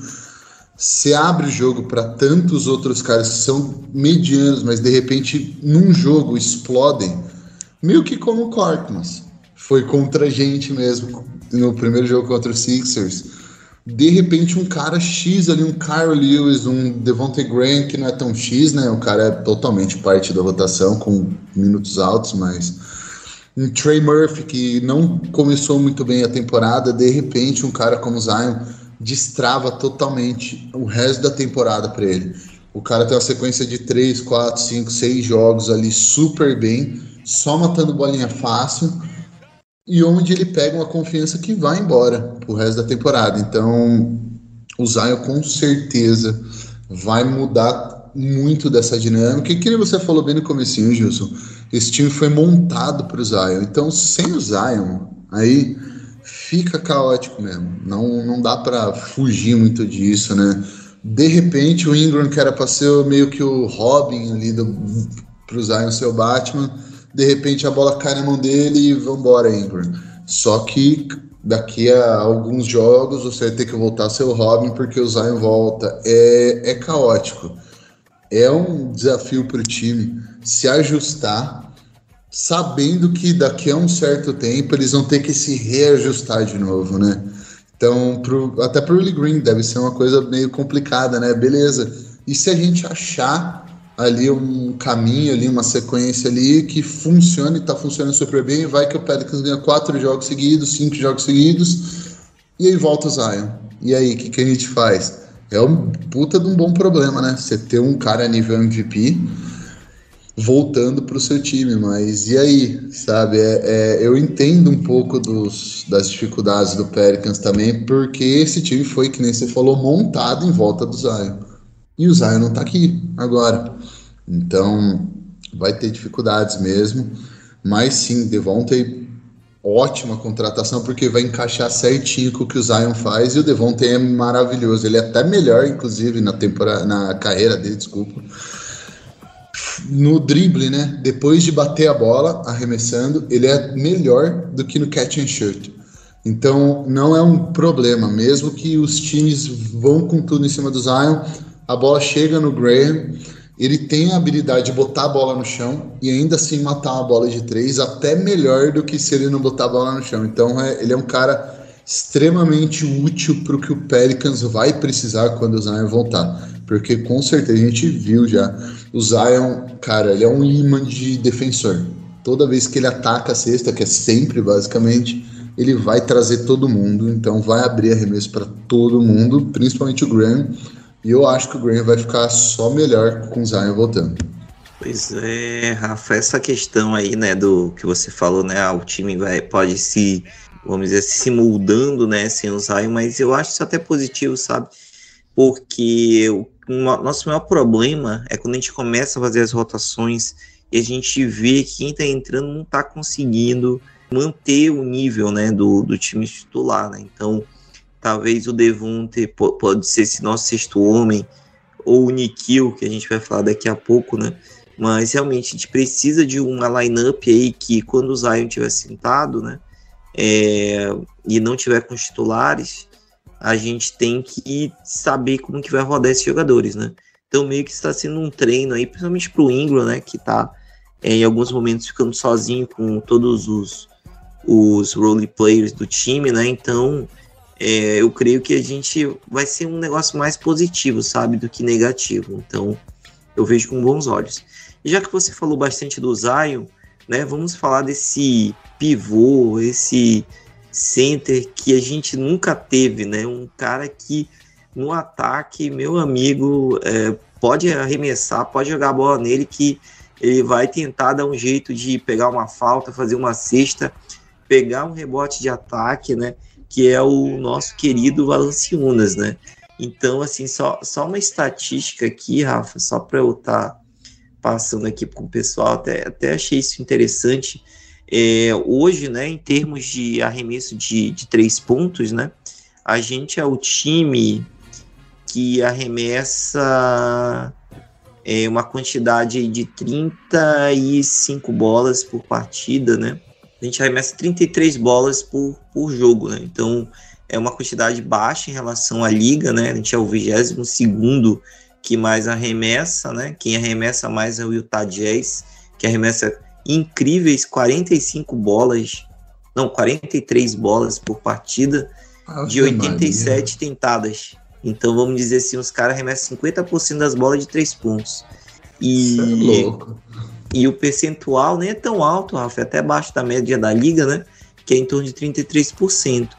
Você abre o jogo para tantos outros caras que são medianos, mas de repente num jogo explodem, meio que como o Corkmas. Foi contra a gente mesmo no primeiro jogo contra os Sixers. De repente, um cara X ali, um Kyle Lewis, um Devontae Graham, que não é tão X, né? O cara é totalmente parte da rotação, com minutos altos, mas. Um Trey Murphy, que não começou muito bem a temporada, de repente, um cara como Zion destrava totalmente o resto da temporada para ele. O cara tem uma sequência de 3, 4, 5, 6 jogos ali super bem, só matando bolinha fácil e onde ele pega uma confiança que vai embora pro resto da temporada. Então, o Zion com certeza vai mudar muito dessa dinâmica. E que você falou bem no comecinho, Gilson, esse time foi montado para o Zion. Então, sem o Zion, aí fica caótico mesmo. Não, não dá para fugir muito disso, né? De repente, o Ingram, que era para ser meio que o Robin ali do, pro Zion ser o Batman, de repente a bola cai na mão dele e vambora, Ingram. Só que daqui a alguns jogos você vai ter que voltar o Robin porque o Zion volta. É, é caótico. É um desafio para o time se ajustar, sabendo que daqui a um certo tempo eles vão ter que se reajustar de novo, né? Então, pro, até para o Green deve ser uma coisa meio complicada, né? Beleza. E se a gente achar ali um caminho ali, uma sequência ali que funciona e tá funcionando super bem. Vai que o Pelicans ganha quatro jogos seguidos, cinco jogos seguidos, e aí volta o Zion. E aí, o que, que a gente faz? É um puta de um bom problema, né? Você ter um cara nível MVP voltando para o seu time, mas e aí, sabe? É, é, eu entendo um pouco dos, das dificuldades do Pelicans também, porque esse time foi, que nem você falou, montado em volta do Zion. E o Zion não está aqui agora. Então, vai ter dificuldades mesmo. Mas sim, Devontae, ótima contratação, porque vai encaixar certinho com o que o Zion faz. E o Devontae é maravilhoso. Ele é até melhor, inclusive, na, temporada, na carreira dele, desculpa no drible, né? Depois de bater a bola, arremessando, ele é melhor do que no catch and shoot. Então, não é um problema, mesmo que os times vão com tudo em cima do Zion, a bola chega no Graham, ele tem a habilidade de botar a bola no chão e ainda assim matar uma bola de três, até melhor do que se ele não botar a bola no chão. Então, é, ele é um cara extremamente útil para o que o Pelicans vai precisar quando o Zion voltar. Porque com certeza a gente viu já. O Zion, cara, ele é um imã de defensor. Toda vez que ele ataca a cesta, que é sempre basicamente, ele vai trazer todo mundo. Então vai abrir arremesso para todo mundo, principalmente o Graham. E eu acho que o Graham vai ficar só melhor com o Zion voltando. Pois é, Rafa, essa questão aí, né, do que você falou, né, ah, o time vai, pode se, vamos dizer, se moldando, né, sem o Zion, mas eu acho isso até positivo, sabe? Porque o nosso maior problema é quando a gente começa a fazer as rotações e a gente vê que quem está entrando não está conseguindo manter o nível né, do, do time titular. Né? Então, talvez o Devonte pode ser esse nosso sexto homem, ou o Nikhil, que a gente vai falar daqui a pouco, né? Mas realmente a gente precisa de uma lineup aí que quando o Zion tiver sentado, né? É, e não tiver com os titulares, a gente tem que saber como que vai rodar esses jogadores, né? Então meio que está sendo um treino aí, principalmente para o Ingram, né? Que está é, em alguns momentos ficando sozinho com todos os, os role players do time, né? Então é, eu creio que a gente vai ser um negócio mais positivo, sabe, do que negativo. Então eu vejo com bons olhos. E já que você falou bastante do Zion, né? Vamos falar desse pivô, esse center que a gente nunca teve, né? Um cara que no ataque, meu amigo, é, pode arremessar, pode jogar a bola nele que ele vai tentar dar um jeito de pegar uma falta, fazer uma cesta, pegar um rebote de ataque, né? Que é o nosso querido Valanciunas, né? Então, assim, só, só uma estatística aqui, Rafa, só para eu estar tá passando aqui com o pessoal, até, até achei isso interessante. É, hoje, né, em termos de arremesso de, de três pontos, né, a gente é o time que arremessa é, uma quantidade de 35 bolas por partida, né? A gente arremessa 33 bolas por, por jogo, né? Então é uma quantidade baixa em relação à liga, né? A gente é o 22 segundo que mais arremessa, né? Quem arremessa mais é o Utah Jazz, que arremessa incríveis 45 bolas, não, 43 bolas por partida, ah, de 87 Maria. tentadas. Então vamos dizer assim, os caras arremessam 50% das bolas de 3 pontos. E, é e o percentual nem é tão alto, Rafa, é até abaixo da média da liga, né? Que é em torno de 33%.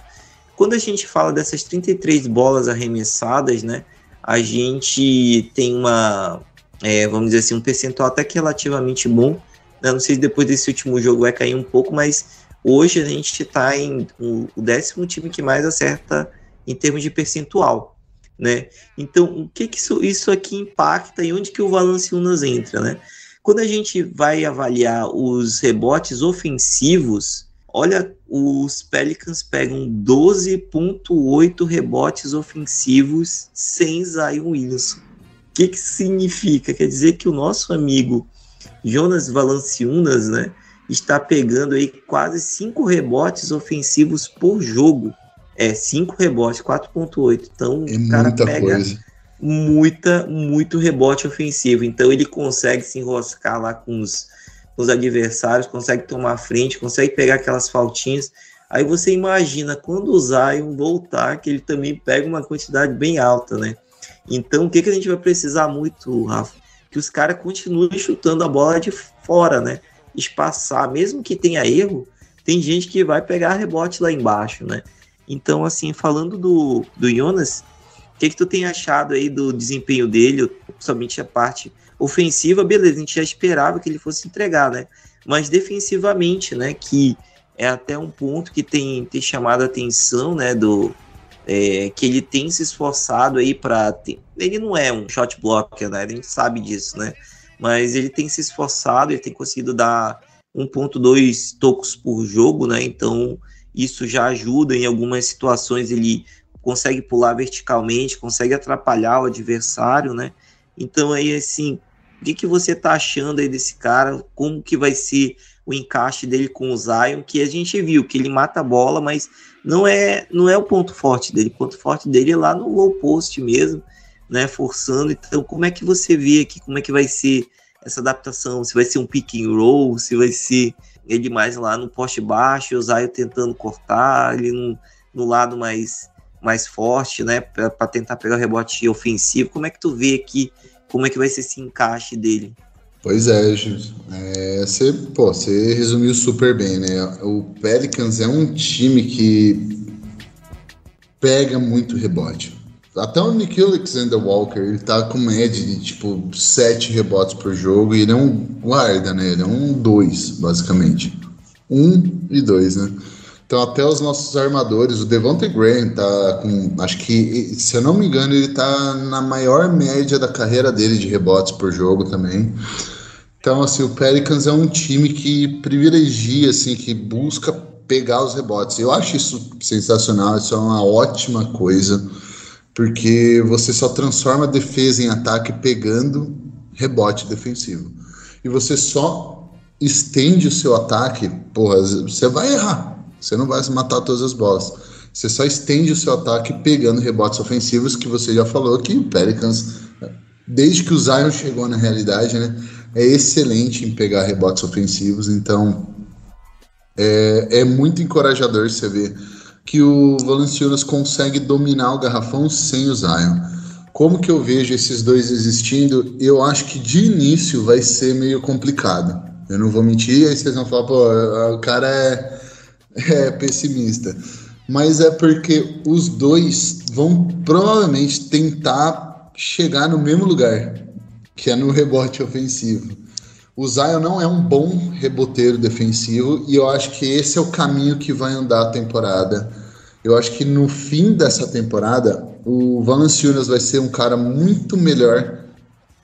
Quando a gente fala dessas 33 bolas arremessadas, né? A gente tem uma, é, vamos dizer assim, um percentual até que relativamente bom eu não sei se depois desse último jogo vai cair um pouco, mas hoje a gente está em o, o, décimo time que mais acerta em termos de percentual, né? Então, o que que isso, isso aqui impacta e onde que o Valanciunas entra, né? Quando a gente vai avaliar os rebotes ofensivos, olha, os Pelicans pegam 12.8 rebotes ofensivos sem Zion Williamson. O que que significa? Quer dizer que o nosso amigo Jonas Valanciunas, né, está pegando aí quase cinco rebotes ofensivos por jogo. É, cinco rebotes, 4.8. Então, é o cara pega coisa. Muita, muito rebote ofensivo. Então, ele consegue se enroscar lá com os, com os adversários, consegue tomar frente, consegue pegar aquelas faltinhas. Aí você imagina quando o Zion voltar, que ele também pega uma quantidade bem alta, né? Então, o que, que a gente vai precisar muito, Rafa? que que os caras continuem chutando a bola de fora, né? Espaçar, mesmo que tenha erro, tem gente que vai pegar rebote lá embaixo, né? Então, assim, falando do, do Jonas, o que, que tu tem achado aí do desempenho dele, principalmente a parte ofensiva, beleza, a gente já esperava que ele fosse entregar, né? Mas defensivamente, né, que é até um ponto que tem, tem chamado a atenção, né, do é, que ele tem se esforçado aí para ele não é um shot blocker, né? A gente sabe disso, né? Mas ele tem se esforçado, ele tem conseguido dar 1.2 tocos por jogo, né? Então isso já ajuda em algumas situações ele consegue pular verticalmente, consegue atrapalhar o adversário, né? Então aí assim, o que, que você tá achando aí desse cara? Como que vai ser o encaixe dele com o Zion? Que a gente viu que ele mata a bola, mas não é não é o ponto forte dele. O ponto forte dele é lá no low post mesmo, né? Forçando. Então, como é que você vê aqui? Como é que vai ser essa adaptação? Se vai ser um pick and roll? Se vai ser ele mais lá no poste baixo, o Zion tentando cortar, ele no, no lado mais mais forte, né? Para tentar pegar o rebote ofensivo. Como é que tu vê aqui? como é que vai ser esse encaixe dele. Pois é, é, você, pô, você resumiu super bem, né? O Pelicans é um time que pega muito rebote. Até o Nick Alexander Walker, ele tá com média de tipo sete rebotes por jogo e ele é um guarda, né? Ele é um dois, basicamente. Um e dois, né? Então, até os nossos armadores, o Devontae Graham tá com. Acho que, se eu não me engano, ele tá na maior média da carreira dele de rebotes por jogo também. Então, assim, o Pelicans é um time que privilegia, assim, que busca pegar os rebotes. Eu acho isso sensacional, isso é uma ótima coisa, porque você só transforma a defesa em ataque pegando rebote defensivo. E você só estende o seu ataque, porra, você vai errar você não vai matar todas as bolas. Você só estende o seu ataque pegando rebotes ofensivos, que você já falou que o Pelicans, desde que o Zion chegou na realidade, né, é excelente em pegar rebotes ofensivos. Então, é, é muito encorajador você ver que o Valanciunas consegue dominar o garrafão sem o Zion. Como que eu vejo esses dois existindo? Eu acho que de início vai ser meio complicado. Eu não vou mentir, aí vocês vão falar, pô, o cara é é pessimista. Mas é porque os dois vão provavelmente tentar chegar no mesmo lugar, que é no rebote ofensivo. O Zion não é um bom reboteiro defensivo e eu acho que esse é o caminho que vai andar a temporada. Eu acho que no fim dessa temporada, o Valanciunas vai ser um cara muito melhor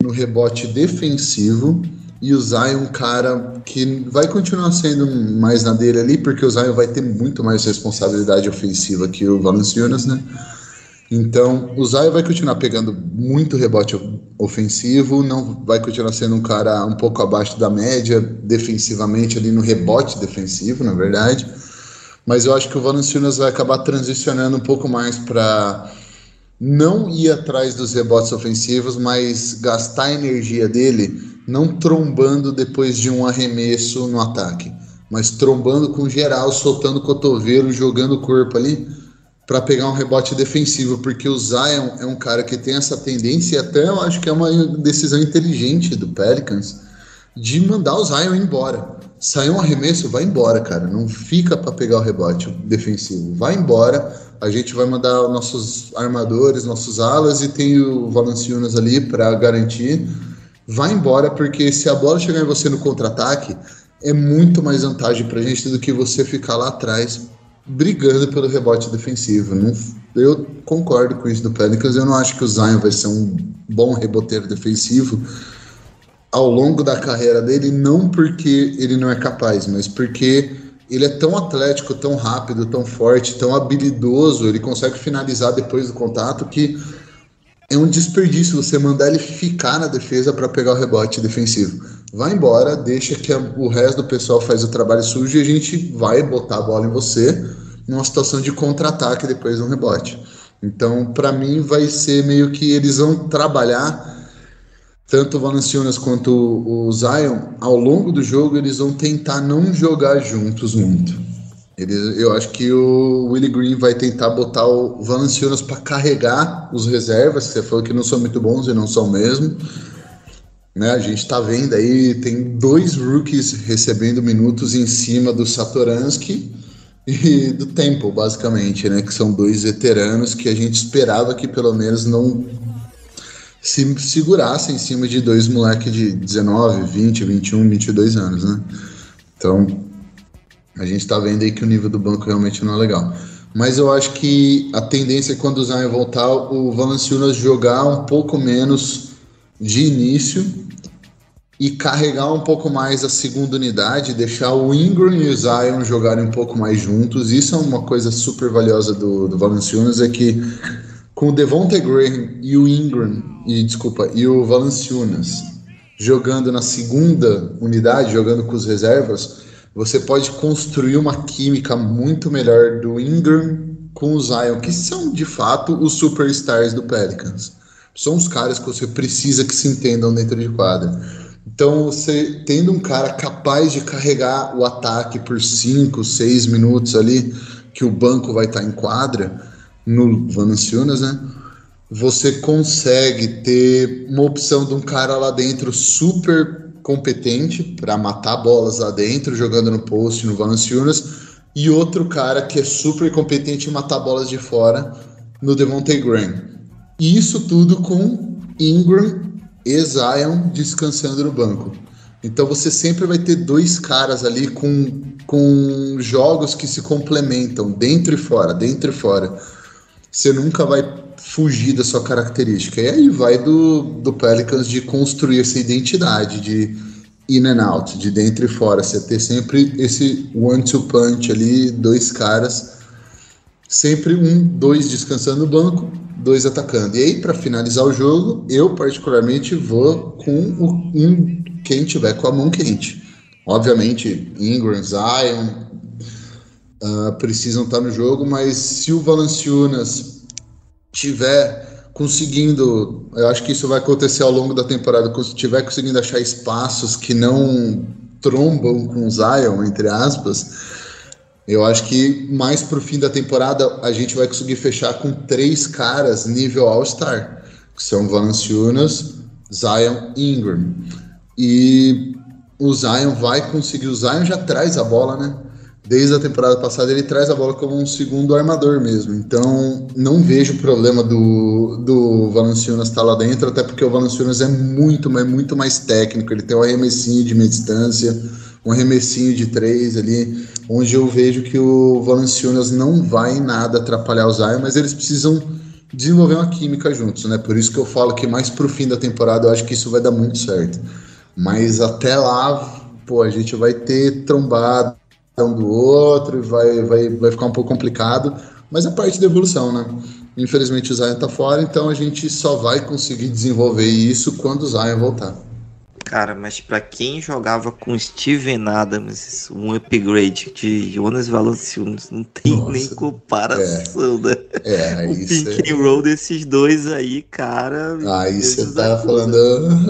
no rebote defensivo e o Zion, cara, que vai continuar sendo mais na dele ali, porque o Zion vai ter muito mais responsabilidade ofensiva que o Valanciunas, né? Então, o Zion vai continuar pegando muito rebote ofensivo, não vai continuar sendo um cara um pouco abaixo da média defensivamente ali no rebote defensivo, na verdade. Mas eu acho que o Valanciunas vai acabar transicionando um pouco mais para não ir atrás dos rebotes ofensivos, mas gastar a energia dele não trombando depois de um arremesso no ataque, mas trombando com geral, soltando o cotovelo, jogando o corpo ali para pegar um rebote defensivo, porque o Zion é um cara que tem essa tendência, e até eu acho que é uma decisão inteligente do Pelicans, de mandar o Zion embora. Saiu um arremesso, vai embora, cara. Não fica para pegar o rebote defensivo. Vai embora. A gente vai mandar nossos armadores, nossos alas e tem o Valanciunas ali para garantir vai embora, porque se a bola chegar em você no contra-ataque, é muito mais vantagem para a gente do que você ficar lá atrás brigando pelo rebote defensivo. Não, eu concordo com isso do Pelicans. Eu não acho que o Zion vai ser um bom reboteiro defensivo ao longo da carreira dele, não porque ele não é capaz, mas porque ele é tão atlético, tão rápido, tão forte, tão habilidoso, ele consegue finalizar depois do contato que é um desperdício você mandar ele ficar na defesa para pegar o rebote defensivo. Vai embora, deixa que o resto do pessoal faz o trabalho sujo e a gente vai botar a bola em você numa situação de contra-ataque depois de um rebote. Então, para mim, vai ser meio que eles vão trabalhar tanto o Valanciunas quanto o Zion ao longo do jogo, eles vão tentar não jogar juntos muito. Ele, eu acho que o Willie Green vai tentar botar o Valanciunas para carregar os reservas, que você falou que não são muito bons e não são mesmo. Né, a gente está vendo aí, tem dois rookies recebendo minutos em cima do Satoransky e do Temple, basicamente, né? Que são dois veteranos que a gente esperava que pelo menos não se segurassem em cima de dois moleques de 19, 20, 21, 22 anos, né? Então, a gente está vendo aí que o nível do banco realmente não é legal. Mas eu acho que a tendência é quando o Zion voltar, o Valanciunas jogar um pouco menos de início e carregar um pouco mais a segunda unidade, deixar o Ingram e o Zion jogarem um pouco mais juntos. Isso é uma coisa super valiosa do, do Valanciunas, é que com o Devontae Graham e o Ingram, e desculpa, e o Valanciunas jogando na segunda unidade, jogando com os reservas, você pode construir uma química muito melhor do Ingram com o Zion, que são de fato os superstars do Pelicans. São os caras que você precisa que se entendam dentro de quadra. Então, você tendo um cara capaz de carregar o ataque por 5, 6 minutos ali, que o banco vai estar em quadra, no Valanciunas, né? Você consegue ter uma opção de um cara lá dentro super competente para matar bolas lá dentro, jogando no post no Valanciunas, e outro cara que é super competente em matar bolas de fora no Devontae Graham. E isso tudo com Ingram e Zion descansando no banco. Então você sempre vai ter dois caras ali com, com jogos que se complementam, dentro e fora, dentro e fora. Você nunca vai fugir da sua característica. E aí vai do, do Pelicans de construir essa identidade de in and out, de dentro e fora. Você ter sempre esse one-two punch ali, dois caras, sempre um, dois descansando no banco, dois atacando. E aí, para finalizar o jogo, eu particularmente vou com o, um quem tiver com a mão quente. Obviamente, Ingram, Zion uh, precisam estar no jogo, mas se o Valanciunas tiver conseguindo, eu acho que isso vai acontecer ao longo da temporada, se tiver conseguindo achar espaços que não trombam com o Zion, entre aspas, eu acho que mais pro fim da temporada a gente vai conseguir fechar com três caras nível All-Star, que são Valanciunas, Zion e Ingram. E o Zion vai conseguir, o Zion já traz a bola, né? Desde a temporada passada ele traz a bola como um segundo armador mesmo. Então não vejo problema do, do Valanciunas estar lá dentro, até porque o Valanciunas é muito, mas muito mais técnico. Ele tem um arremessinho de meia distância, um arremessinho de três ali, onde eu vejo que o Valanciunas não vai em nada atrapalhar o Zion, mas eles precisam desenvolver uma química juntos, né? Por isso que eu falo que mais pro fim da temporada eu acho que isso vai dar muito certo. Mas até lá, pô, a gente vai ter trombado do outro e vai, vai, vai ficar um pouco complicado, mas é parte da evolução, né? Infelizmente o Zion tá fora, então a gente só vai conseguir desenvolver isso quando o Zion voltar. Cara, mas para quem jogava com Steven Adams, um upgrade de Jonas Valanciunas, não tem Nossa, nem comparação, é, né? É, o pick é... and roll desses dois aí, cara. Aí você tá falando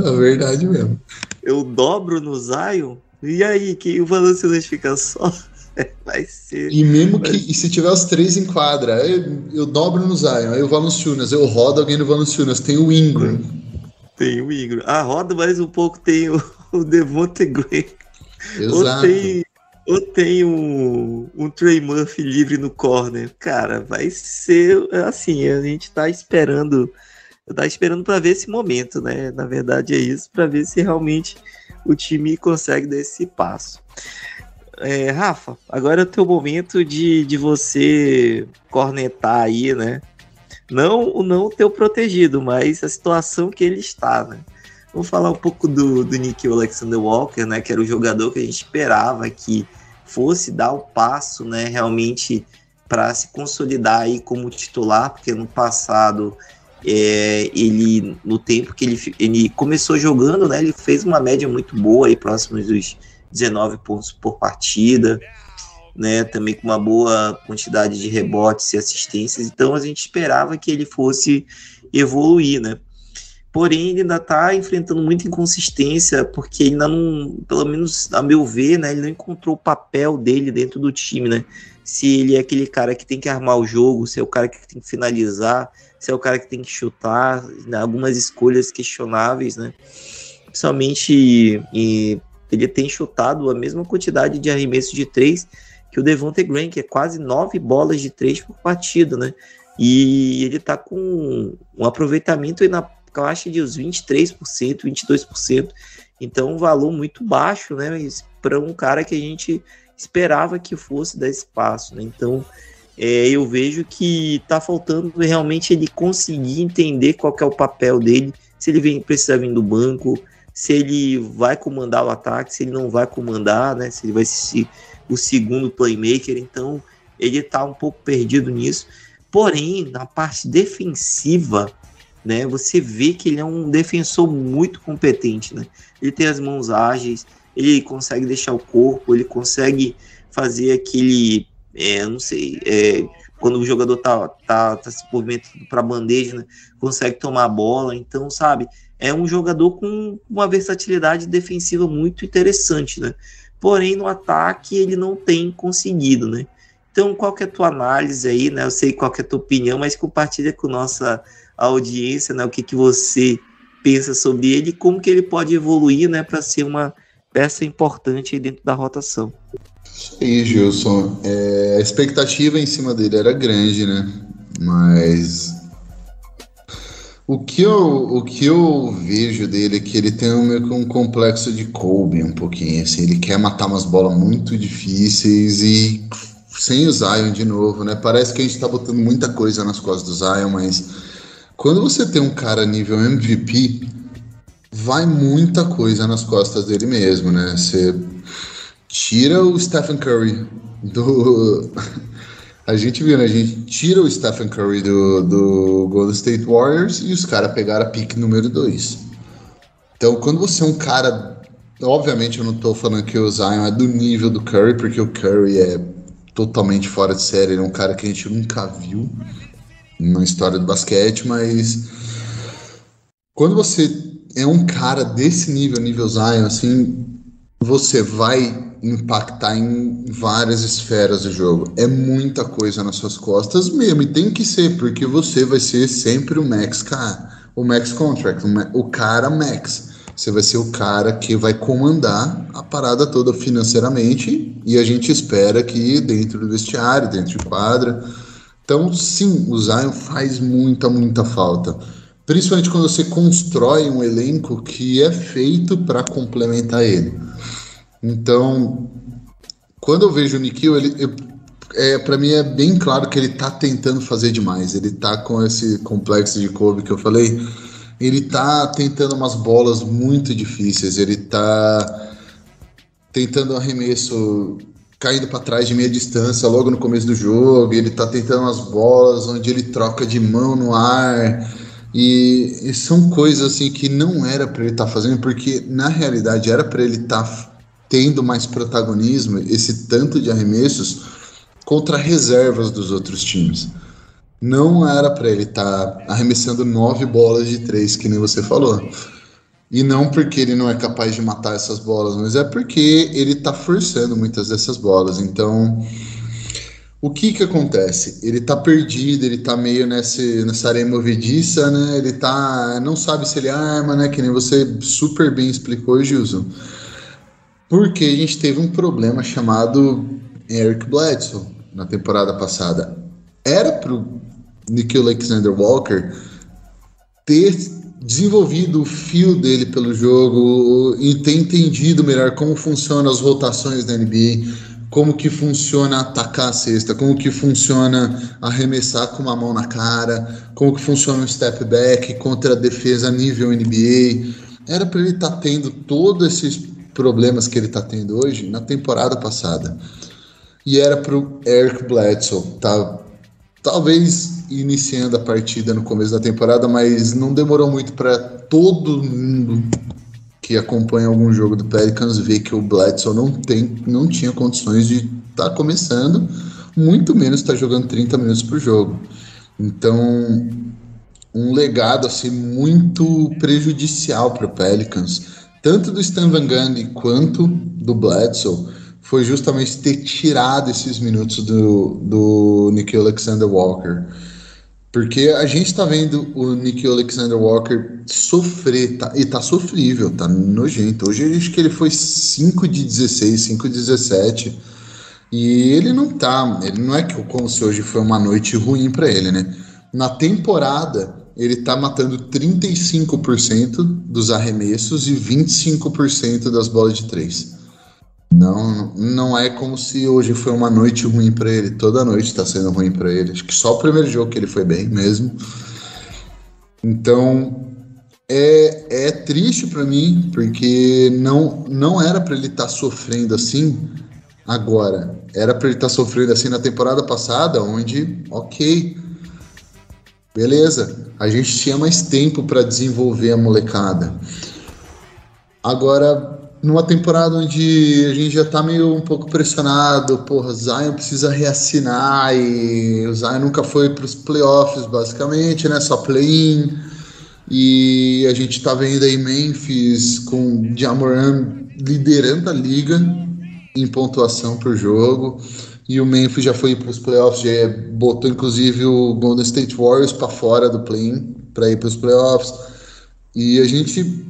a verdade mesmo. Eu dobro no Zion, e aí, que o Valanciunas fica só. Vai ser. E mesmo que. E se tiver os três em quadra, eu, eu dobro no Zion, aí o Valanciunas, eu rodo alguém no Valanciunas, tem o Ingram. Tem o Ingram. Ah, roda mais um pouco, tem o, o Devonte Gray. Exato. Ou tem, ou tem um, um Trey Murphy livre no corner. Cara, vai ser assim, a gente tá esperando. Tá esperando para ver esse momento, né? Na verdade é isso, para ver se realmente o time consegue dar esse passo. É, Rafa, agora é o teu momento de, de você cornetar aí, né? Não o não teu protegido, mas a situação que ele está, né? Vamos falar um pouco do, do Nick Alexander Walker, né? Que era o jogador que a gente esperava que fosse dar o passo, né? Realmente para se consolidar aí como titular, porque no passado é, ele, no tempo que ele, ele começou jogando, né, ele fez uma média muito boa, aí, próximos dos 19 pontos por partida, né, também com uma boa quantidade de rebotes e assistências, então a gente esperava que ele fosse evoluir, né. Porém, ele ainda está enfrentando muita inconsistência, porque ainda não, pelo menos a meu ver, né, ele não encontrou o papel dele dentro do time, né? Se ele é aquele cara que tem que armar o jogo, se é o cara que tem que finalizar, se é o cara que tem que chutar, né, algumas escolhas questionáveis, né? Principalmente e ele tem chutado a mesma quantidade de arremesso de três que o Devontae Graham, que é quase nove bolas de três por partida, né? E ele tá com um aproveitamento na caixa de uns 23%, 22%. Então, um valor muito baixo, né? Para um cara que a gente esperava que fosse dar espaço, né? Então, é, eu vejo que está faltando realmente ele conseguir entender qual é o papel dele, se ele vem, precisa vir do banco, se ele vai comandar o ataque, se ele não vai comandar, né? Se ele vai ser o segundo playmaker. Então, ele está um pouco perdido nisso. Porém, na parte defensiva, né? Você vê que ele é um defensor muito competente, né? Ele tem as mãos ágeis, ele consegue deixar o corpo, ele consegue fazer aquele, é, não sei, é, quando o jogador tá, tá, tá se movimentando para bandeja, né? Consegue tomar a bola, então, sabe? É um jogador com uma versatilidade defensiva muito interessante, né? Porém, no ataque ele não tem conseguido, né? Então, qual que é a tua análise aí, né? Eu sei qual que é a tua opinião, mas compartilha com nossa audiência, né? O que, que você pensa sobre ele e como que ele pode evoluir, né? Para ser uma peça importante dentro da rotação. Isso aí, Gilson. É, a expectativa em cima dele era grande, né? Mas o que eu, o que eu vejo dele é que ele tem um, meio que um complexo de Kobe um pouquinho, assim, ele quer matar umas bolas muito difíceis e sem o Zion de novo, né? Parece que a gente tá botando muita coisa nas costas do Zion, mas quando você tem um cara nível MVP, vai muita coisa nas costas dele mesmo, né? Você tira o Stephen Curry do. A gente viu, né? A gente tira o Stephen Curry do, do Golden State Warriors e os caras pegaram a pick número 2. Então, quando você é um cara. Obviamente, eu não tô falando que o Zion é do nível do Curry, porque o Curry é totalmente fora de série. Ele é um cara que a gente nunca viu na história do basquete, mas. Quando você é um cara desse nível, nível Zion, assim, você vai impactar em várias esferas do jogo. É muita coisa nas suas costas mesmo, e tem que ser, porque você vai ser sempre o max cara, o max contract, o cara max. Você vai ser o cara que vai comandar a parada toda financeiramente, e a gente espera que dentro do vestiário, dentro de quadra. Então, sim, o Zion faz muita, muita falta. Principalmente quando você constrói um elenco que é feito para complementar ele. Então, quando eu vejo o Nikhil, ele, é, para mim é bem claro que ele tá tentando fazer demais. Ele tá com esse complexo de Kobe que eu falei. Ele tá tentando umas bolas muito difíceis. Ele tá tentando arremesso caindo para trás de meia distância logo no começo do jogo. Ele tá tentando umas bolas onde ele troca de mão no ar e, e são coisas assim que não era para ele estar tá fazendo, porque na realidade era para ele estar tá tendo mais protagonismo, esse tanto de arremessos contra reservas dos outros times. Não era para ele estar tá arremessando nove bolas de três, que nem você falou. E não porque ele não é capaz de matar essas bolas, mas é porque ele está forçando muitas dessas bolas. Então, o que que acontece? Ele tá perdido, ele tá meio nesse, nessa areia movediça, né? Ele tá. não sabe se ele arma, né? Que nem você super bem explicou, Gilson. Porque a gente teve um problema chamado Eric Bledsoe na temporada passada. Era pro Nikhil Alexander Walker ter desenvolvido o fio dele pelo jogo e ter entendido melhor como funcionam as rotações da NBA como que funciona atacar a cesta, como que funciona arremessar com uma mão na cara, como que funciona um step back contra a defesa nível NBA. Era para ele estar tá tendo todos esses problemas que ele está tendo hoje na temporada passada. E era para o Eric Bledsoe tá talvez iniciando a partida no começo da temporada, mas não demorou muito para todo mundo que acompanha algum jogo do Pelicans vê que o Bledsoe não, tem, não tinha condições de estar tá começando, muito menos estar tá jogando 30 minutos por jogo. Então, um legado assim muito prejudicial para o Pelicans, tanto do Stan Van Gundy quanto do Bledsoe, foi justamente ter tirado esses minutos do, do Nikhil Alexander Walker. Porque a gente tá vendo o Nick Alexander Walker sofrer, tá, e tá sofrível, tá nojento. Hoje acho que ele foi 5 de 16, 5 de 17. E ele não tá, ele não é que como se hoje foi uma noite ruim para ele, né? Na temporada, ele tá matando 35% dos arremessos e 25% das bolas de três. Não, não é como se hoje foi uma noite ruim para ele. Toda noite está sendo ruim para ele. Acho que só o primeiro jogo que ele foi bem mesmo. Então é, é triste para mim porque não não era para ele estar tá sofrendo assim agora. Era para ele estar tá sofrendo assim na temporada passada, onde ok, beleza, a gente tinha mais tempo para desenvolver a molecada. Agora numa temporada onde a gente já tá meio um pouco pressionado, porra, Zion precisa reassinar e o Zion nunca foi para os playoffs, basicamente, né? Só play-in. E a gente tá vendo aí Memphis com Jamoran liderando a liga em pontuação por jogo. E o Memphis já foi para os playoffs, já botou inclusive o Golden State Warriors para fora do play-in para ir para os playoffs. E a gente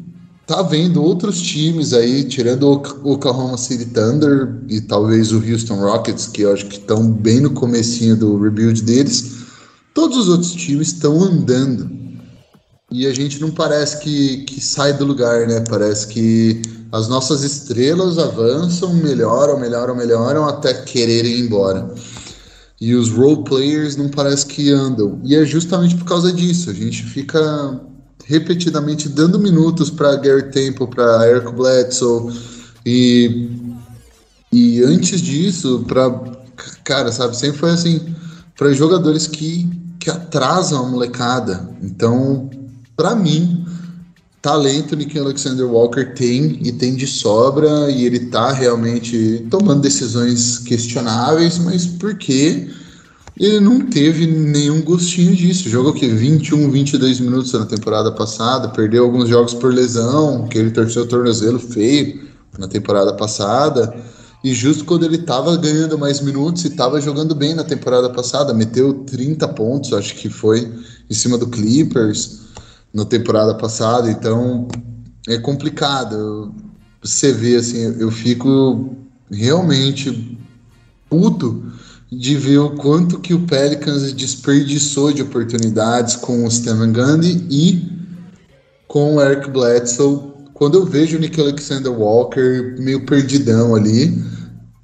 tá vendo outros times aí, tirando o Oklahoma City Thunder e talvez o Houston Rockets, que eu acho que estão bem no comecinho do rebuild deles, todos os outros times estão andando. E a gente não parece que, que sai do lugar, né? Parece que as nossas estrelas avançam, melhoram, melhoram, melhoram até quererem ir embora. E os role players não parece que andam. E é justamente por causa disso. A gente fica repetidamente dando minutos para Gary Temple, para Eric Bledsoe e e antes disso para cara, sabe, sempre foi assim para jogadores que que atrasam a molecada. Então, para mim, talento Nick Alexander Walker tem e tem de sobra e ele tá realmente tomando decisões questionáveis, mas por quê? ele não teve nenhum gostinho disso. Jogou que 21, 22 minutos na temporada passada, perdeu alguns jogos por lesão, que ele torceu o tornozelo feio na temporada passada. E justo quando ele estava ganhando mais minutos e estava jogando bem na temporada passada, meteu 30 pontos, acho que foi, em cima do Clippers na temporada passada. Então é complicado. Você vê assim, eu fico realmente puto de ver o quanto que o Pelicans desperdiçou de oportunidades com o Stephen Gundy e com o Eric Bledsoe. Quando eu vejo o Nick Alexander Walker meio perdidão ali,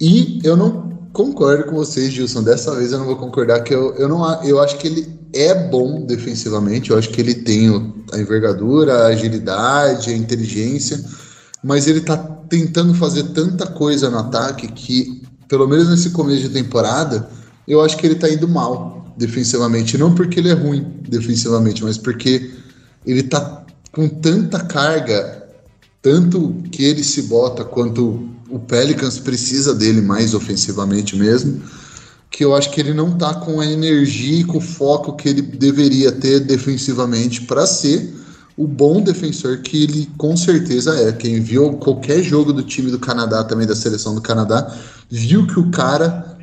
e eu não concordo com vocês, Gilson. Dessa vez eu não vou concordar que eu, eu não eu acho que ele é bom defensivamente. Eu acho que ele tem a envergadura, a agilidade, a inteligência, mas ele tá tentando fazer tanta coisa no ataque que pelo menos nesse começo de temporada, eu acho que ele tá indo mal defensivamente. Não porque ele é ruim defensivamente, mas porque ele tá com tanta carga, tanto que ele se bota quanto o Pelicans precisa dele mais ofensivamente mesmo, que eu acho que ele não tá com a energia e com o foco que ele deveria ter defensivamente para ser o bom defensor que ele com certeza é. Quem viu qualquer jogo do time do Canadá, também da seleção do Canadá, viu que o cara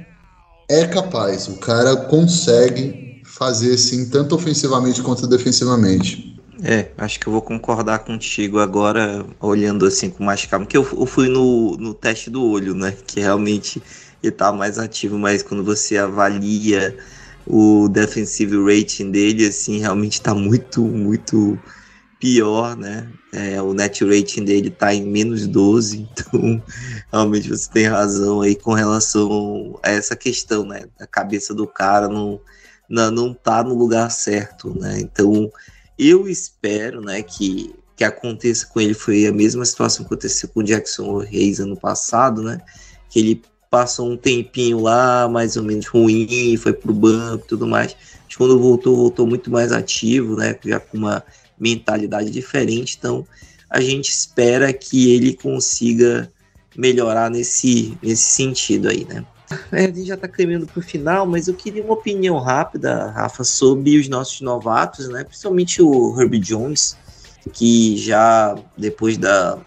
é capaz, o cara consegue fazer assim, tanto ofensivamente quanto defensivamente. É, acho que eu vou concordar contigo agora, olhando assim com mais calma, que eu, eu fui no, no teste do olho, né? Que realmente ele tá mais ativo, mas quando você avalia o defensive rating dele, assim, realmente tá muito, muito pior, né? É, o net rating dele tá em menos 12, então realmente você tem razão aí com relação a essa questão, né? A cabeça do cara não, não, não tá no lugar certo, né? Então eu espero, né, que, que aconteça com ele foi a mesma situação que aconteceu com o Jackson Reis ano passado, né? Que ele passou um tempinho lá, mais ou menos ruim, foi pro banco e tudo mais. Mas quando voltou, voltou muito mais ativo, né? Já com uma mentalidade diferente. Então, a gente espera que ele consiga melhorar nesse, nesse sentido aí, né? É, a gente já está caminhando para o final, mas eu queria uma opinião rápida, Rafa, sobre os nossos novatos, né? Principalmente o Herbie Jones, que já depois da,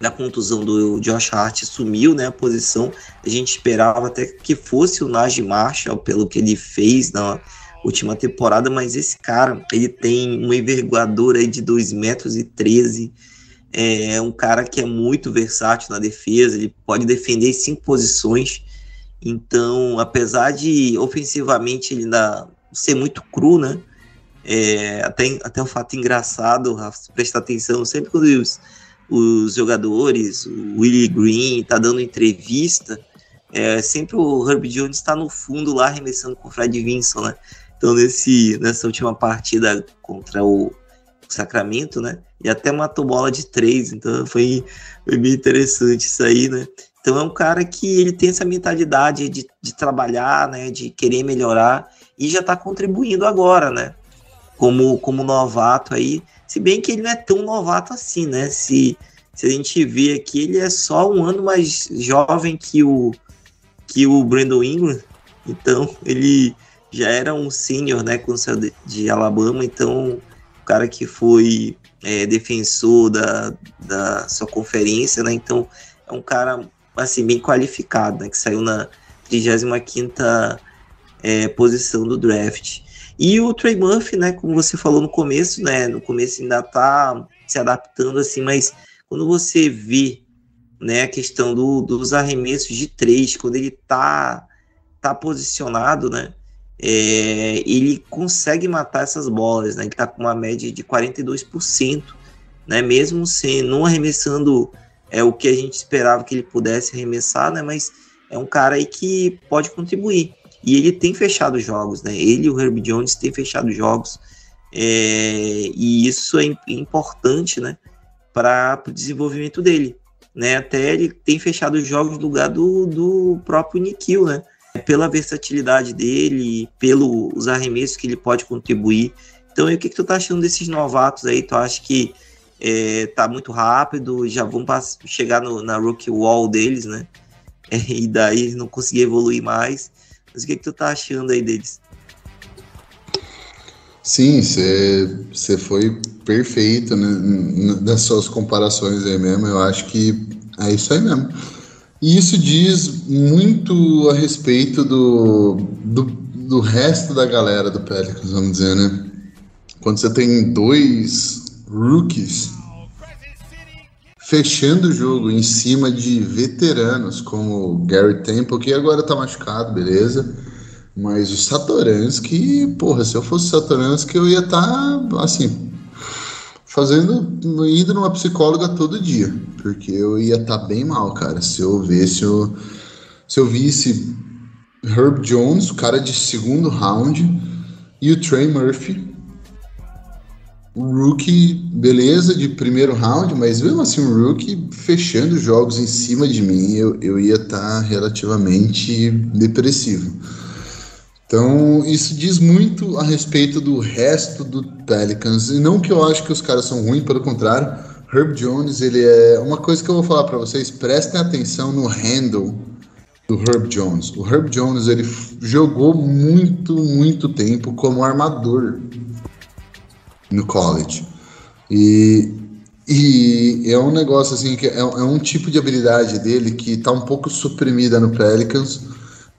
da contusão do Josh Hart sumiu, né? A posição. A gente esperava até que fosse o Najee Marshall, pelo que ele fez na última temporada, mas esse cara, ele tem uma envergadura aí de 2 metros e 13, é um cara que é muito versátil na defesa, ele pode defender cinco posições, então, apesar de ofensivamente ele ainda ser muito cru, né, é, até, até um fato engraçado, Rafa, presta atenção, sempre quando os, os jogadores, o Willie Green tá dando entrevista, é, sempre o Herb Jones está no fundo lá arremessando com o Fred Vinson, né? Então, nesse, nessa última partida contra o Sacramento, né? E até matou bola de três, então foi, foi bem interessante isso aí, né? Então é um cara que ele tem essa mentalidade de, de trabalhar, né? De querer melhorar e já está contribuindo agora, né? Como, como novato aí, se bem que ele não é tão novato assim, né? Se, se a gente vê aqui, ele é só um ano mais jovem que o, que o Brandon Ingram, então ele já era um sênior, né, quando saiu de, de, Alabama, então o cara que foi é, defensor da, da sua conferência, né, então é um cara, assim, bem qualificado, né, que saiu na 35ª é, posição do draft. E o Trey Murphy, né, como você falou no começo, né, no começo ainda tá se adaptando, assim, mas quando você vê, né, a questão do, dos arremessos de três, quando ele tá, tá posicionado, né, é, ele consegue matar essas bolas, né? Ele está com uma média de 42%, né? Mesmo sem não arremessando é o que a gente esperava que ele pudesse arremessar, né? Mas é um cara aí que pode contribuir. E ele tem fechado jogos, né? Ele e o Herb Jones têm fechado jogos. É, e isso é importante, né? Para o desenvolvimento dele. Né? Até ele tem fechado jogos no lugar do, do próprio Nikhil, né? pela versatilidade dele, pelos arremessos que ele pode contribuir. Então, o que, que tu tá achando desses novatos aí? Tu acha que é, tá muito rápido, já vão chegar no, na rookie wall deles, né? É, e daí não conseguir evoluir mais. Mas o que, que tu tá achando aí deles? Sim, você foi perfeito né, nas suas comparações aí mesmo. Eu acho que é isso aí mesmo. E isso diz muito a respeito do, do, do resto da galera do Pelicans, vamos dizer, né? Quando você tem dois rookies fechando o jogo em cima de veteranos como Gary Temple, que agora tá machucado, beleza? Mas o Satoransky, porra, se eu fosse Satoransky, eu ia estar, tá, assim, fazendo, indo numa psicóloga todo dia, porque eu ia estar tá bem mal, cara, se eu visse se eu visse Herb Jones, o cara de segundo round, e o Trey Murphy, rookie, beleza, de primeiro round, mas mesmo assim um rookie fechando jogos em cima de mim, eu, eu ia estar tá relativamente depressivo. Então, isso diz muito a respeito do resto do Pelicans. E não que eu acho que os caras são ruins, pelo contrário. Herb Jones, ele é. Uma coisa que eu vou falar para vocês, prestem atenção no handle do Herb Jones. O Herb Jones, ele jogou muito, muito tempo como armador no college. E, e é um negócio assim, que é, é um tipo de habilidade dele que tá um pouco suprimida no Pelicans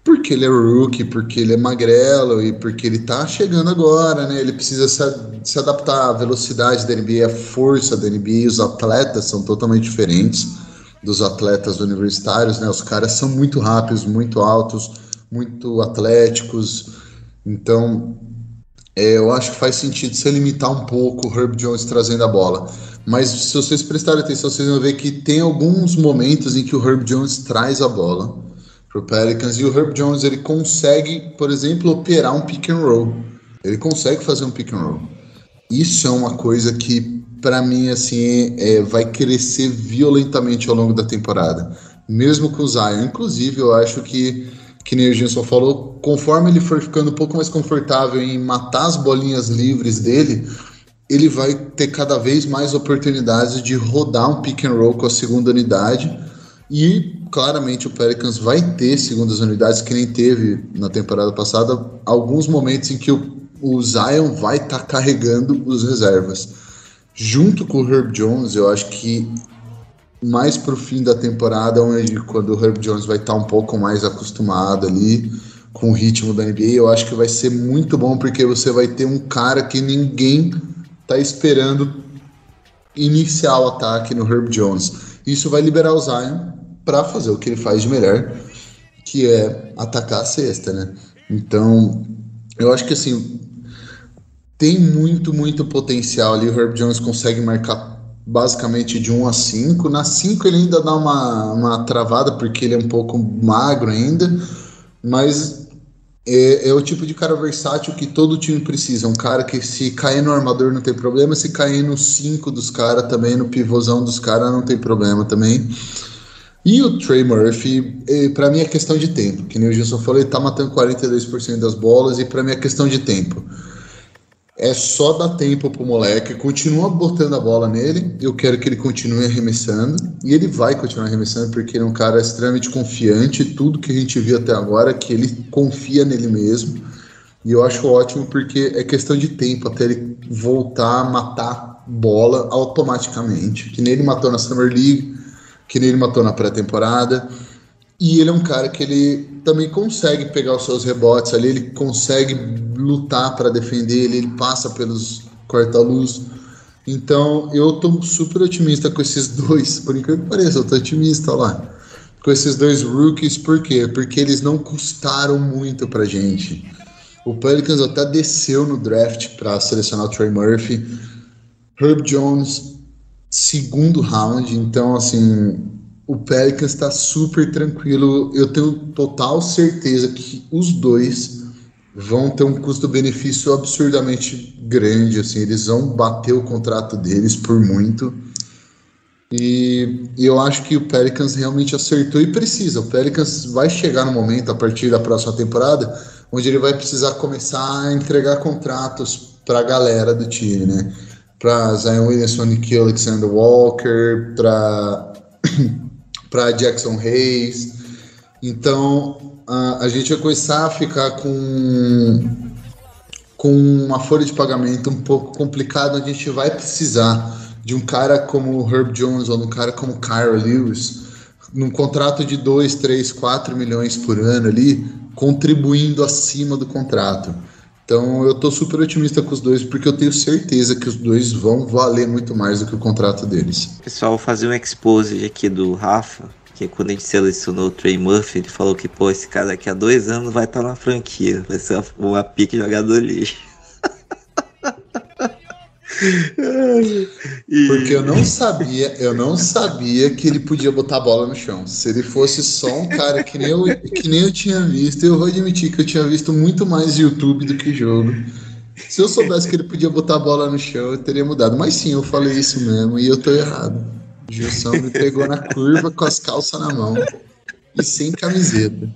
porque ele é rookie, porque ele é magrelo e porque ele tá chegando agora, né? Ele precisa se, se adaptar à velocidade da NBA, à força da NBA. Os atletas são totalmente diferentes dos atletas universitários, né? Os caras são muito rápidos, muito altos, muito atléticos. Então, eu acho que faz sentido se limitar um pouco o Herb Jones trazendo a bola. Mas se vocês prestarem atenção, vocês vão ver que tem alguns momentos em que o Herb Jones traz a bola para o Pelicans. E o Herb Jones ele consegue, por exemplo, operar um pick and roll. Ele consegue fazer um pick and roll. Isso é uma coisa que, para mim, assim, é, vai crescer violentamente ao longo da temporada. Mesmo com o Zion. Inclusive, eu acho que, que nem o Gilson falou, conforme ele for ficando um pouco mais confortável em matar as bolinhas livres dele, ele vai ter cada vez mais oportunidades de rodar um pick and roll com a segunda unidade e claramente o Pelicans vai ter segundas unidades que nem teve na temporada passada, alguns momentos em que o, o Zion vai estar tá carregando os reservas. Junto com o Herb Jones, eu acho que mais para o fim da temporada, onde quando o Herb Jones vai estar tá um pouco mais acostumado ali com o ritmo da NBA. Eu acho que vai ser muito bom porque você vai ter um cara que ninguém tá esperando iniciar o ataque no Herb Jones. Isso vai liberar o Zion para fazer o que ele faz de melhor, que é atacar a cesta, né? Então, eu acho que assim tem muito, muito potencial ali. O Herb Jones consegue marcar basicamente de 1 a 5. Na 5 ele ainda dá uma, uma travada porque ele é um pouco magro ainda, mas é, é, o tipo de cara versátil que todo time precisa. Um cara que se cair no armador não tem problema, se cair no 5 dos caras também, no pivôzão dos caras não tem problema também. E o Trey Murphy, eh, para mim é questão de tempo. Que nem o Gilson falou, ele tá matando 42% das bolas e para mim é questão de tempo. É só dar tempo pro moleque, continua botando a bola nele. Eu quero que ele continue arremessando. E ele vai continuar arremessando, porque ele é um cara extremamente confiante. Tudo que a gente viu até agora, que ele confia nele mesmo. E eu acho ótimo porque é questão de tempo até ele voltar a matar bola automaticamente. Que nem ele matou na Summer League, que nem ele matou na pré-temporada. E ele é um cara que ele também consegue pegar os seus rebotes ali, ele consegue lutar para defender, ele, ele passa pelos corta-luz. Então eu tô super otimista com esses dois, por incrível que pareça, eu tô otimista lá. Com esses dois rookies, por quê? Porque eles não custaram muito pra gente. O Pelicans até desceu no draft para selecionar o Trey Murphy. Herb Jones, segundo round, então assim, o Pelicans está super tranquilo. Eu tenho total certeza que os dois vão ter um custo-benefício absurdamente grande. Assim, eles vão bater o contrato deles por muito. E, e, eu acho que o Pelicans realmente acertou e precisa. O Pelicans vai chegar no momento, a partir da próxima temporada, onde ele vai precisar começar a entregar contratos para a galera do time, né? Para Zion Williamson, Nick Alexander Walker, para para Jackson Reis. Então a, a gente vai começar a ficar com, com uma folha de pagamento um pouco complicada. A gente vai precisar de um cara como Herb Jones ou um cara como Kyra Lewis, num contrato de 2, 3, 4 milhões por ano ali, contribuindo acima do contrato. Então eu tô super otimista com os dois, porque eu tenho certeza que os dois vão valer muito mais do que o contrato deles. Pessoal, vou fazer um expose aqui do Rafa, que quando a gente selecionou o Trey Murphy, ele falou que, pô, esse cara daqui a dois anos vai estar tá na franquia, vai ser uma pique jogador lixo. Porque eu não sabia, eu não sabia que ele podia botar a bola no chão. Se ele fosse só um cara que nem eu, que nem eu tinha visto, eu vou admitir que eu tinha visto muito mais YouTube do que jogo. Se eu soubesse que ele podia botar a bola no chão, eu teria mudado. Mas sim, eu falei isso mesmo e eu tô errado. Gilson me pegou na curva com as calças na mão e sem camiseta.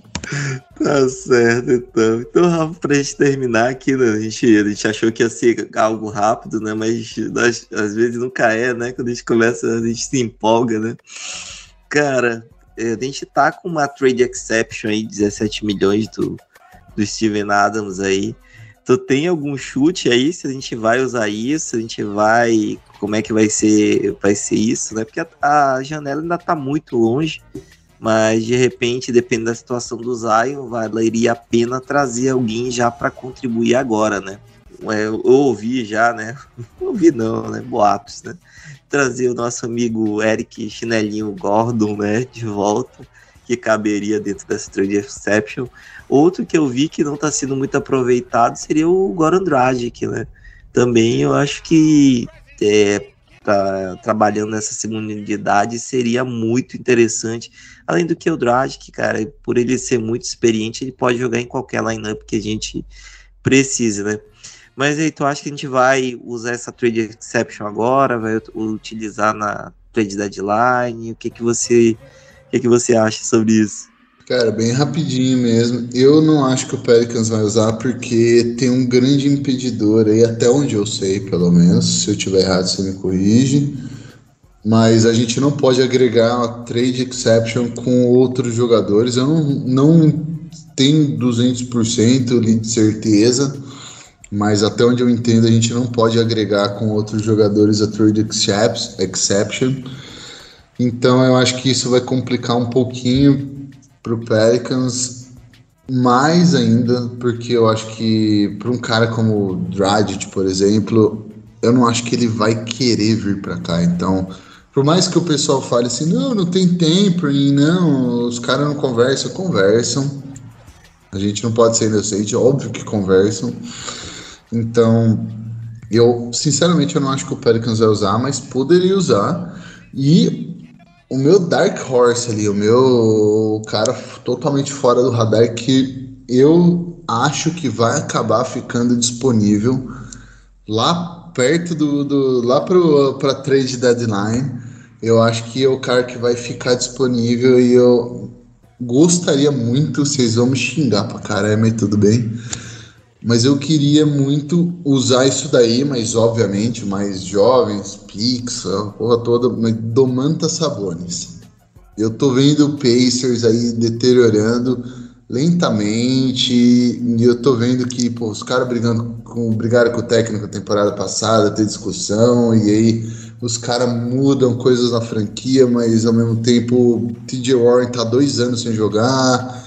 Tá certo, então. Então, Rafa, pra gente terminar aqui, né? A gente, a gente achou que ia ser algo rápido, né? Mas nós, às vezes nunca é, né? Quando a gente começa, a gente se empolga, né? Cara, é, a gente tá com uma trade exception aí, 17 milhões do, do Steven Adams aí. Tu tem algum chute aí se a gente vai usar isso? A gente vai. Como é que vai ser, vai ser isso, né? Porque a, a janela ainda tá muito longe mas de repente, dependendo da situação do Zion, valeria a pena trazer alguém já para contribuir agora, né? É, eu ouvi já, né? ouvi não, né? Boatos, né? Trazer o nosso amigo Eric Chinelinho Gordon, né? De volta, que caberia dentro dessa trade exception. Outro que eu vi que não está sendo muito aproveitado seria o Goran Dragic, né? Também eu acho que é, tá trabalhando nessa segunda unidade seria muito interessante. Além do que o Dragic, cara, por ele ser muito experiente, ele pode jogar em qualquer lineup que a gente precise, né? Mas aí, tu acha que a gente vai usar essa trade exception agora? Vai utilizar na trade deadline? O que que você, o que que você acha sobre isso? Cara, bem rapidinho mesmo. Eu não acho que o Pelicans vai usar porque tem um grande impedidor aí, até onde eu sei, pelo menos. Se eu tiver errado, você me corrige. Mas a gente não pode agregar uma trade exception com outros jogadores. Eu não, não tenho 200% de certeza, mas até onde eu entendo, a gente não pode agregar com outros jogadores a trade exception. Então eu acho que isso vai complicar um pouquinho para o Pelicans, mais ainda, porque eu acho que para um cara como o Dragic, por exemplo, eu não acho que ele vai querer vir para cá. Então, por mais que o pessoal fale assim, não, não tem tempo, e não, os caras não conversam, conversam. A gente não pode ser inocente, óbvio que conversam. Então, eu sinceramente eu não acho que o Pelicans vai usar, mas poderia usar. E o meu Dark Horse ali, o meu cara totalmente fora do radar que eu acho que vai acabar ficando disponível lá perto do, do lá para trade deadline, eu acho que é o cara que vai ficar disponível e eu gostaria muito, vocês vão me xingar pra caramba, mas tudo bem. Mas eu queria muito usar isso daí, mas obviamente mais jovens, Pix, a porra toda, mas Domantas Sabonis. Eu tô vendo o Pacers aí deteriorando lentamente. E eu tô vendo que pô, os caras brigando com, brigaram com o técnico na temporada passada, tem discussão, e aí os caras mudam coisas na franquia, mas ao mesmo tempo TJ Warren tá dois anos sem jogar.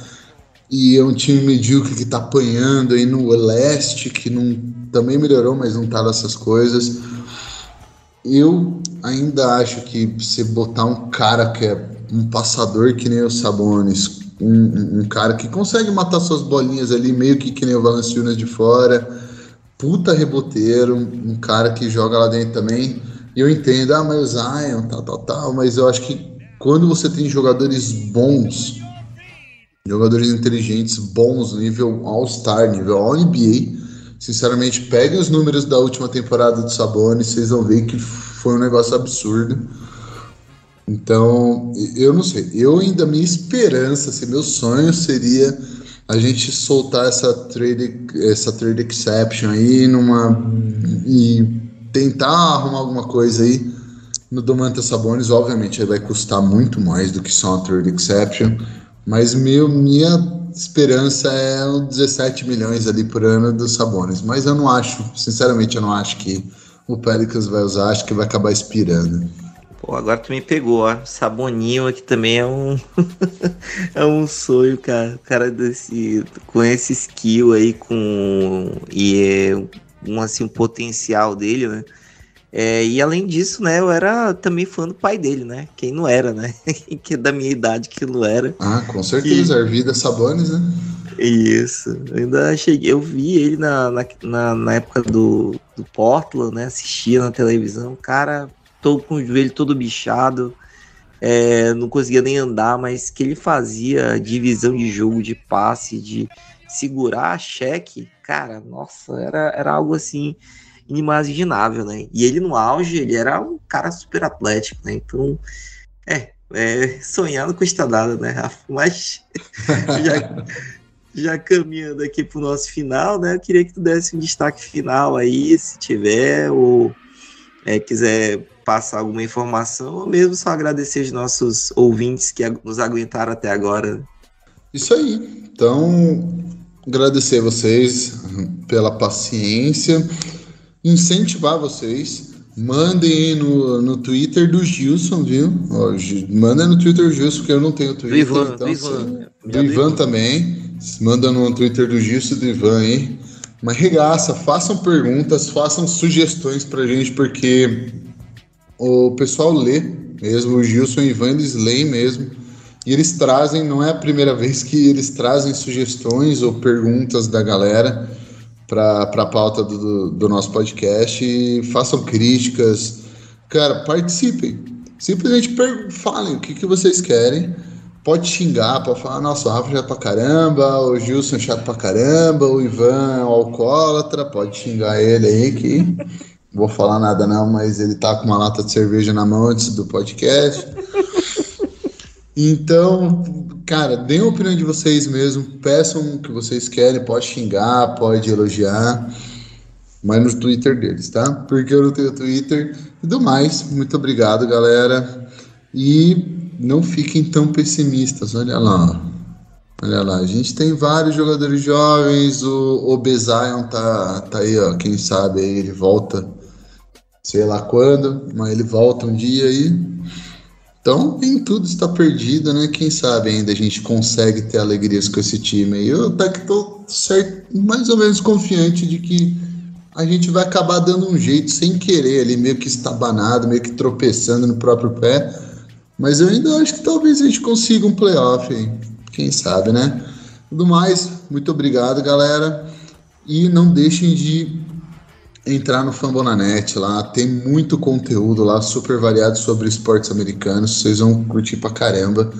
E é um time medíocre que tá apanhando aí no leste, que não, também melhorou, mas não tá dessas coisas. Eu ainda acho que você botar um cara que é um passador que nem o Sabonis, um, um, cara que consegue matar suas bolinhas ali, meio que que nem o Valanciunas de fora, puta reboteiro, um cara que joga lá dentro também. Eu entendo, ah, mas o Zion, tal, tal, tal, mas eu acho que quando você tem jogadores bons, jogadores inteligentes, bons, nível All-Star, nível All-NBA, sinceramente, pegue os números da última temporada do Sabonis, vocês vão ver que foi um negócio absurdo. Então, eu não sei. Eu ainda, minha esperança, assim, meu sonho seria a gente soltar essa trade, essa trade exception aí numa e tentar arrumar alguma coisa aí no Domantas Sabonis. Obviamente, vai custar muito mais do que só uma trade exception, mas meu, minha esperança é uns 17 milhões ali por ano dos Sabonis. Mas eu não acho, sinceramente, eu não acho que o Pelicans vai usar, acho que vai acabar expirando. Pô, agora tu me pegou, ó. Saboninho aqui também é um é um sonho, cara. O cara desse com esse skill aí com e é um assim um potencial dele, né? É, e além disso, né, eu era também fã do pai dele, né? Quem não era, né? que é da minha idade que não era. Ah, com certeza, e... Arvida Sabonis, né? Isso, eu ainda cheguei, eu vi ele na, na, na época do, do Portland, né? Assistia na televisão, cara, tô com o joelho todo bichado, é, não conseguia nem andar, mas que ele fazia divisão de jogo, de passe, de segurar cheque, cara, nossa, era, era algo assim inimaginável, né? E ele no auge, ele era um cara super atlético, né? Então, é, é sonhado com nada, né, Rafa? Mas já, já caminhando aqui pro nosso final, né? Eu queria que tu desse um destaque final aí, se tiver, ou é, quiser passar alguma informação, ou mesmo só agradecer os nossos ouvintes que nos aguentaram até agora. Isso aí. Então, agradecer vocês pela paciência, incentivar vocês. Mandem no, no Twitter do Gilson, viu? Ó, manda no Twitter do Gilson, porque eu não tenho Twitter. Do Ivan, então, do Ivan. Do Ivan também. Manda no Twitter do Gilson e do Ivan aí. Mas regaça, façam perguntas, façam sugestões pra gente, porque o pessoal lê mesmo, o Gilson e Ivan, eles leem mesmo. E eles trazem, não é a primeira vez que eles trazem sugestões ou perguntas da galera para a pauta do, do nosso podcast e façam críticas. Cara, participem. Simplesmente falem o que, que vocês querem. Pode xingar, pode falar, nossa, o Rafa é pra caramba, o Gilson é chato pra caramba, o Ivan é um alcoólatra, pode xingar ele aí que vou falar nada não, mas ele tá com uma lata de cerveja na mão antes do podcast. Então, cara, deem a opinião de vocês mesmo, peçam o que vocês querem, pode xingar, pode elogiar, mas no Twitter deles, tá? Porque eu não tenho Twitter e do mais. Muito obrigado, galera. E não fiquem tão pessimistas, olha lá. Olha lá, a gente tem vários jogadores jovens, o, o Bezion tá, tá aí, ó, quem sabe aí ele volta sei lá quando, mas ele volta um dia aí. Então, nem tudo está perdido, né? Quem sabe ainda a gente consegue ter alegrias com esse time. Eu até que tô certo, mais ou menos confiante de que a gente vai acabar dando um jeito sem querer ali, meio que estabanado, meio que tropeçando no próprio pé. Mas eu ainda acho que talvez a gente consiga um playoff aí. Quem sabe, né? Tudo mais, muito obrigado, galera. E não deixem de entrar no Fambonanet lá, tem muito conteúdo lá, super variado sobre esportes americanos, vocês vão curtir pra caramba.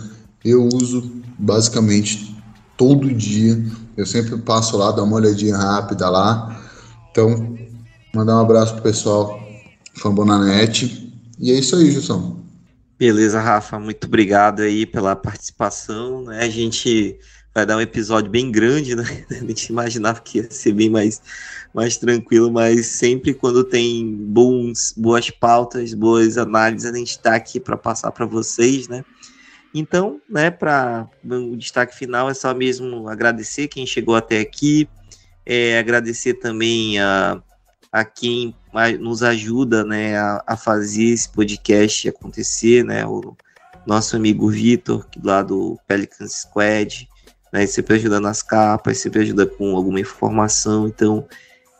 Eu uso basicamente todo dia, eu sempre passo lá, dá uma olhadinha rápida lá. Então, mandar um abraço pro pessoal Fambonanet. E é isso aí, Gilson. Beleza, Rafa, muito obrigado aí pela participação, né? A gente vai dar um episódio bem grande, né? A gente imaginava que ia ser bem mais mais tranquilo, mas sempre quando tem bons, boas pautas, boas análises, a gente está aqui para passar para vocês, né? Então, né, para o destaque final é só mesmo agradecer quem chegou até aqui, é, agradecer também a, a quem nos ajuda, né, a, a fazer esse podcast acontecer, né, o nosso amigo Vitor, lá do Pelican Squad, né, sempre ajuda nas capas, sempre ajuda com alguma informação, então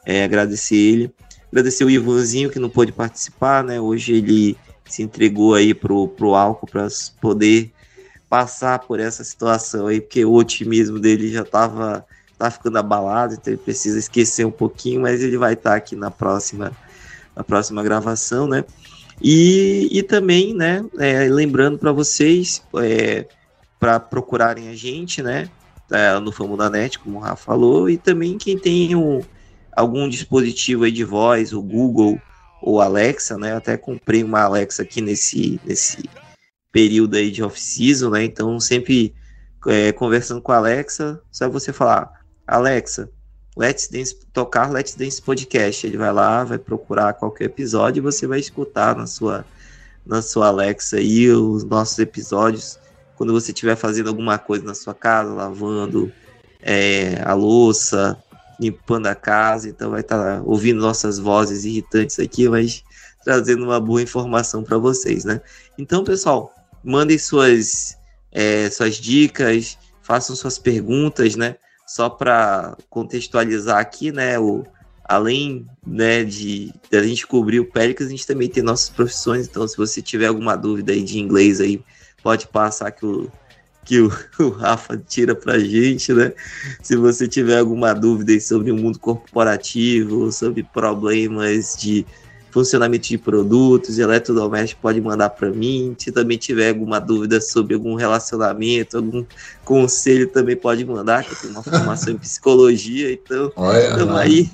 é, agradecer ele. Agradecer o Ivanzinho, que não pôde participar, né? Hoje ele se entregou aí pro, pro álcool para poder passar por essa situação aí, porque o otimismo dele já estava tá ficando abalado, então ele precisa esquecer um pouquinho, mas ele vai estar tá aqui na próxima, na próxima gravação, né? E, e também, né, é, lembrando para vocês, é, para procurarem a gente, né, é, no Famo da Net, como o Rafa falou, e também quem tem um, algum dispositivo aí de voz, o Google ou Alexa, né? Eu até comprei uma Alexa aqui nesse, nesse período aí de off-season, né? Então, sempre é, conversando com a Alexa, só você falar, Alexa, Let's Dance, tocar Let's Dance Podcast. Ele vai lá, vai procurar qualquer episódio e você vai escutar na sua, na sua Alexa aí os nossos episódios. Quando você estiver fazendo alguma coisa na sua casa, lavando é, a louça, limpando a casa, então vai estar tá ouvindo nossas vozes irritantes aqui, mas trazendo uma boa informação para vocês, né? Então, pessoal, mandem suas, é, suas dicas, façam suas perguntas, né? Só para contextualizar aqui, né? O, além né, de, de a gente cobrir o Pelicans, a gente também tem nossas profissões. Então, se você tiver alguma dúvida aí de inglês aí, pode passar que o que o, o Rafa tira para gente, né? Se você tiver alguma dúvida sobre o mundo corporativo, sobre problemas de funcionamento de produtos, eletrodoméstico, pode mandar para mim. Se também tiver alguma dúvida sobre algum relacionamento, algum conselho, também pode mandar, que eu tenho uma formação em psicologia, então estamos aí.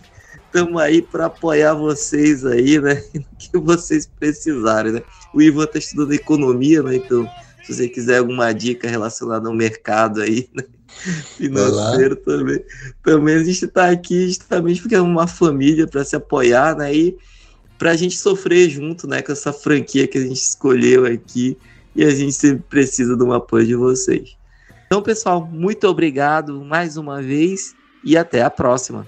Estamos aí para apoiar vocês aí, né? No que vocês precisarem, né? O Ivan está estudando economia, né? Então, se você quiser alguma dica relacionada ao mercado aí, né? financeiro também. Também a gente está aqui justamente porque é uma família para se apoiar, né? E para a gente sofrer junto, né? Com essa franquia que a gente escolheu aqui e a gente sempre precisa do apoio de vocês. Então, pessoal, muito obrigado mais uma vez e até a próxima.